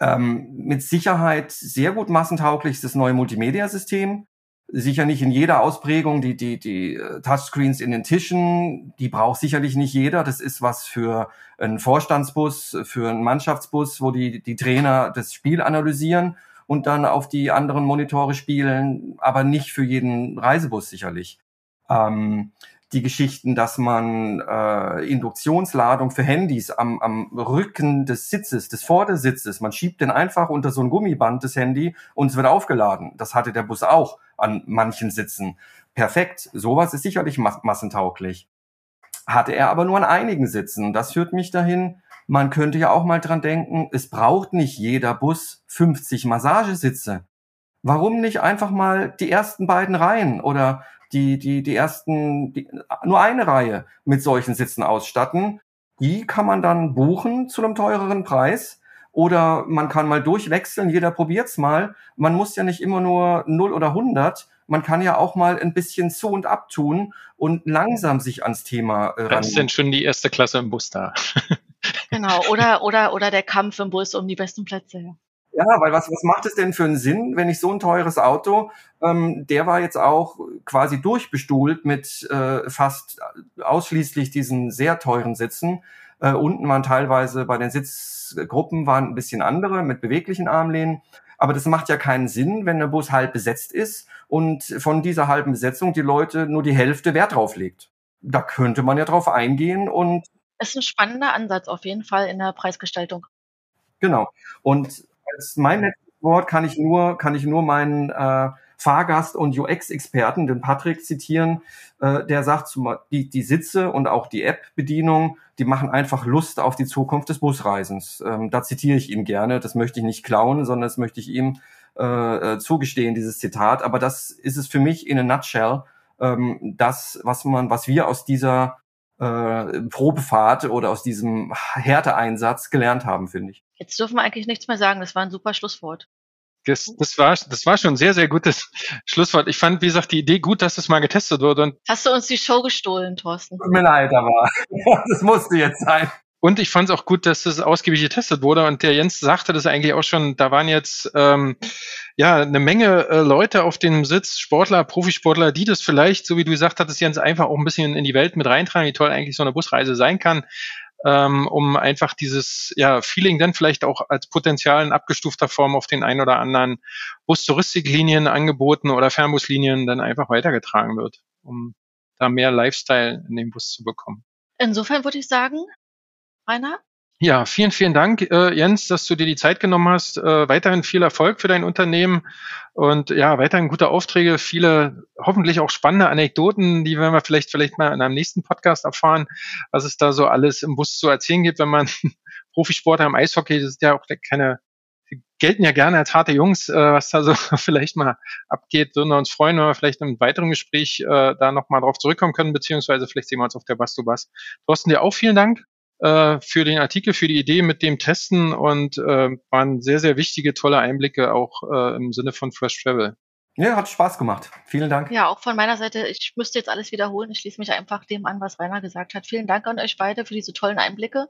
ähm, mit Sicherheit sehr gut massentauglich ist das neue Multimedia-System. Sicher nicht in jeder Ausprägung. Die, die, die äh, Touchscreens in den Tischen, die braucht sicherlich nicht jeder. Das ist was für einen Vorstandsbus, für einen Mannschaftsbus, wo die, die Trainer das Spiel analysieren und dann auf die anderen Monitore spielen, aber nicht für jeden Reisebus sicherlich. Ähm, die Geschichten, dass man äh, Induktionsladung für Handys am, am Rücken des Sitzes, des Vordersitzes, man schiebt den einfach unter so ein Gummiband, das Handy, und es wird aufgeladen. Das hatte der Bus auch an manchen Sitzen. Perfekt. Sowas ist sicherlich massentauglich. Hatte er aber nur an einigen Sitzen. Das führt mich dahin, man könnte ja auch mal dran denken, es braucht nicht jeder Bus 50 Massagesitze. Warum nicht einfach mal die ersten beiden Reihen oder die, die, die ersten, die, nur eine Reihe mit solchen Sitzen ausstatten. Die kann man dann buchen zu einem teureren Preis. Oder man kann mal durchwechseln, jeder probiert's mal. Man muss ja nicht immer nur 0 oder 100. Man kann ja auch mal ein bisschen zu und ab tun und langsam sich ans Thema äh, ran. ist denn schon die erste Klasse im Bus da? genau, oder, oder, oder der Kampf im Bus um die besten Plätze. Ja. Weil was, was macht es denn für einen Sinn, wenn ich so ein teures Auto, ähm, der war jetzt auch quasi durchbestuhlt mit äh, fast ausschließlich diesen sehr teuren Sitzen. Äh, unten waren teilweise bei den Sitzgruppen waren ein bisschen andere mit beweglichen Armlehnen. Aber das macht ja keinen Sinn, wenn der Bus halb besetzt ist und von dieser halben Besetzung die Leute nur die Hälfte Wert drauf legt. Da könnte man ja drauf eingehen und. Das ist ein spannender Ansatz auf jeden Fall in der Preisgestaltung. Genau. Und als mein letztes Wort kann ich nur, kann ich nur meinen äh, Fahrgast und UX-Experten, den Patrick, zitieren. Äh, der sagt, die, die Sitze und auch die App-Bedienung, die machen einfach Lust auf die Zukunft des Busreisens. Ähm, da zitiere ich ihn gerne. Das möchte ich nicht klauen, sondern das möchte ich ihm äh, äh, zugestehen, dieses Zitat. Aber das ist es für mich in a nutshell. Ähm, das, was man, was wir aus dieser äh, Probefahrt oder aus diesem Härteeinsatz gelernt haben, finde ich. Jetzt dürfen wir eigentlich nichts mehr sagen. Das war ein super Schlusswort. Das, das, war, das war schon ein sehr, sehr gutes Schlusswort. Ich fand, wie gesagt, die Idee gut, dass das mal getestet wurde. Und Hast du uns die Show gestohlen, Thorsten? Tut mir leid, aber das musste jetzt sein. Und ich fand es auch gut, dass das ausgiebig getestet wurde. Und der Jens sagte das eigentlich auch schon. Da waren jetzt ähm, ja eine Menge äh, Leute auf dem Sitz, Sportler, Profisportler, die das vielleicht, so wie du gesagt hattest, Jens, einfach auch ein bisschen in die Welt mit reintragen, wie toll eigentlich so eine Busreise sein kann. Ähm, um einfach dieses ja, Feeling dann vielleicht auch als Potenzial in abgestufter Form auf den ein oder anderen Bus-Touristiklinien angeboten oder Fernbuslinien dann einfach weitergetragen wird, um da mehr Lifestyle in den Bus zu bekommen. Insofern würde ich sagen, Rainer? Ja, vielen, vielen Dank, äh, Jens, dass du dir die Zeit genommen hast. Äh, weiterhin viel Erfolg für dein Unternehmen und ja, weiterhin gute Aufträge, viele hoffentlich auch spannende Anekdoten, die werden wir vielleicht vielleicht mal in einem nächsten Podcast erfahren, was es da so alles im Bus zu erzählen gibt, wenn man Profisportler im Eishockey, das ist ja auch keine, gelten ja gerne als harte Jungs, äh, was da so vielleicht mal abgeht, würden wir uns freuen, wenn wir vielleicht einem weiteren Gespräch äh, da nochmal drauf zurückkommen können, beziehungsweise vielleicht sehen wir uns auf der Bastubas. Thorsten, dir auch vielen Dank äh, für den Artikel, für die Idee mit dem Testen und äh, waren sehr, sehr wichtige, tolle Einblicke auch äh, im Sinne von Fresh Travel. Ja, hat Spaß gemacht. Vielen Dank. Ja, auch von meiner Seite, ich müsste jetzt alles wiederholen. Ich schließe mich einfach dem an, was Rainer gesagt hat. Vielen Dank an euch beide für diese tollen Einblicke.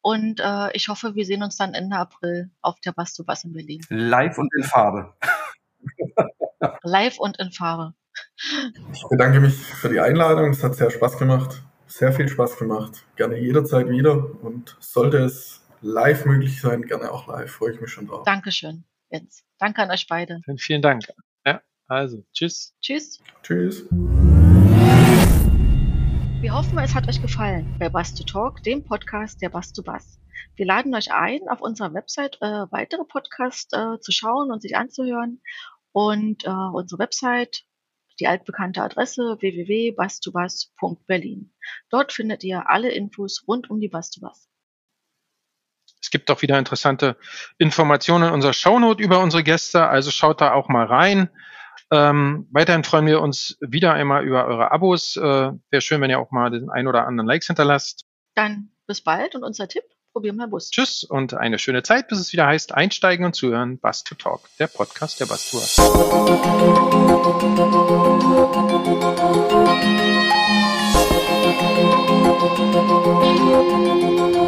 Und äh, ich hoffe, wir sehen uns dann Ende April auf der Bass to Bass in Berlin. Live und in Farbe. Live und in Farbe. Ich bedanke mich für die Einladung. Es hat sehr Spaß gemacht. Sehr viel Spaß gemacht. Gerne jederzeit wieder. Und sollte es live möglich sein, gerne auch live. Freue ich mich schon drauf. Dankeschön, Jens. Danke an euch beide. Vielen Dank. Ja, also, tschüss. Tschüss. Tschüss. Wir hoffen, es hat euch gefallen bei Bass to Talk, dem Podcast der Bass to Bass. Wir laden euch ein, auf unserer Website äh, weitere Podcasts äh, zu schauen und sich anzuhören. Und äh, unsere Website, die altbekannte Adresse www.basstobas.berlin. Dort findet ihr alle Infos rund um die Bass. Es gibt auch wieder interessante Informationen in unserer Shownote über unsere Gäste, also schaut da auch mal rein. Ähm, weiterhin freuen wir uns wieder einmal über eure Abos. Äh, Wäre schön, wenn ihr auch mal den ein oder anderen Likes hinterlasst. Dann bis bald und unser Tipp, probieren wir Bus. Tschüss und eine schöne Zeit, bis es wieder heißt, einsteigen und zuhören, Bass to Talk, der Podcast der Bass Tour. Musik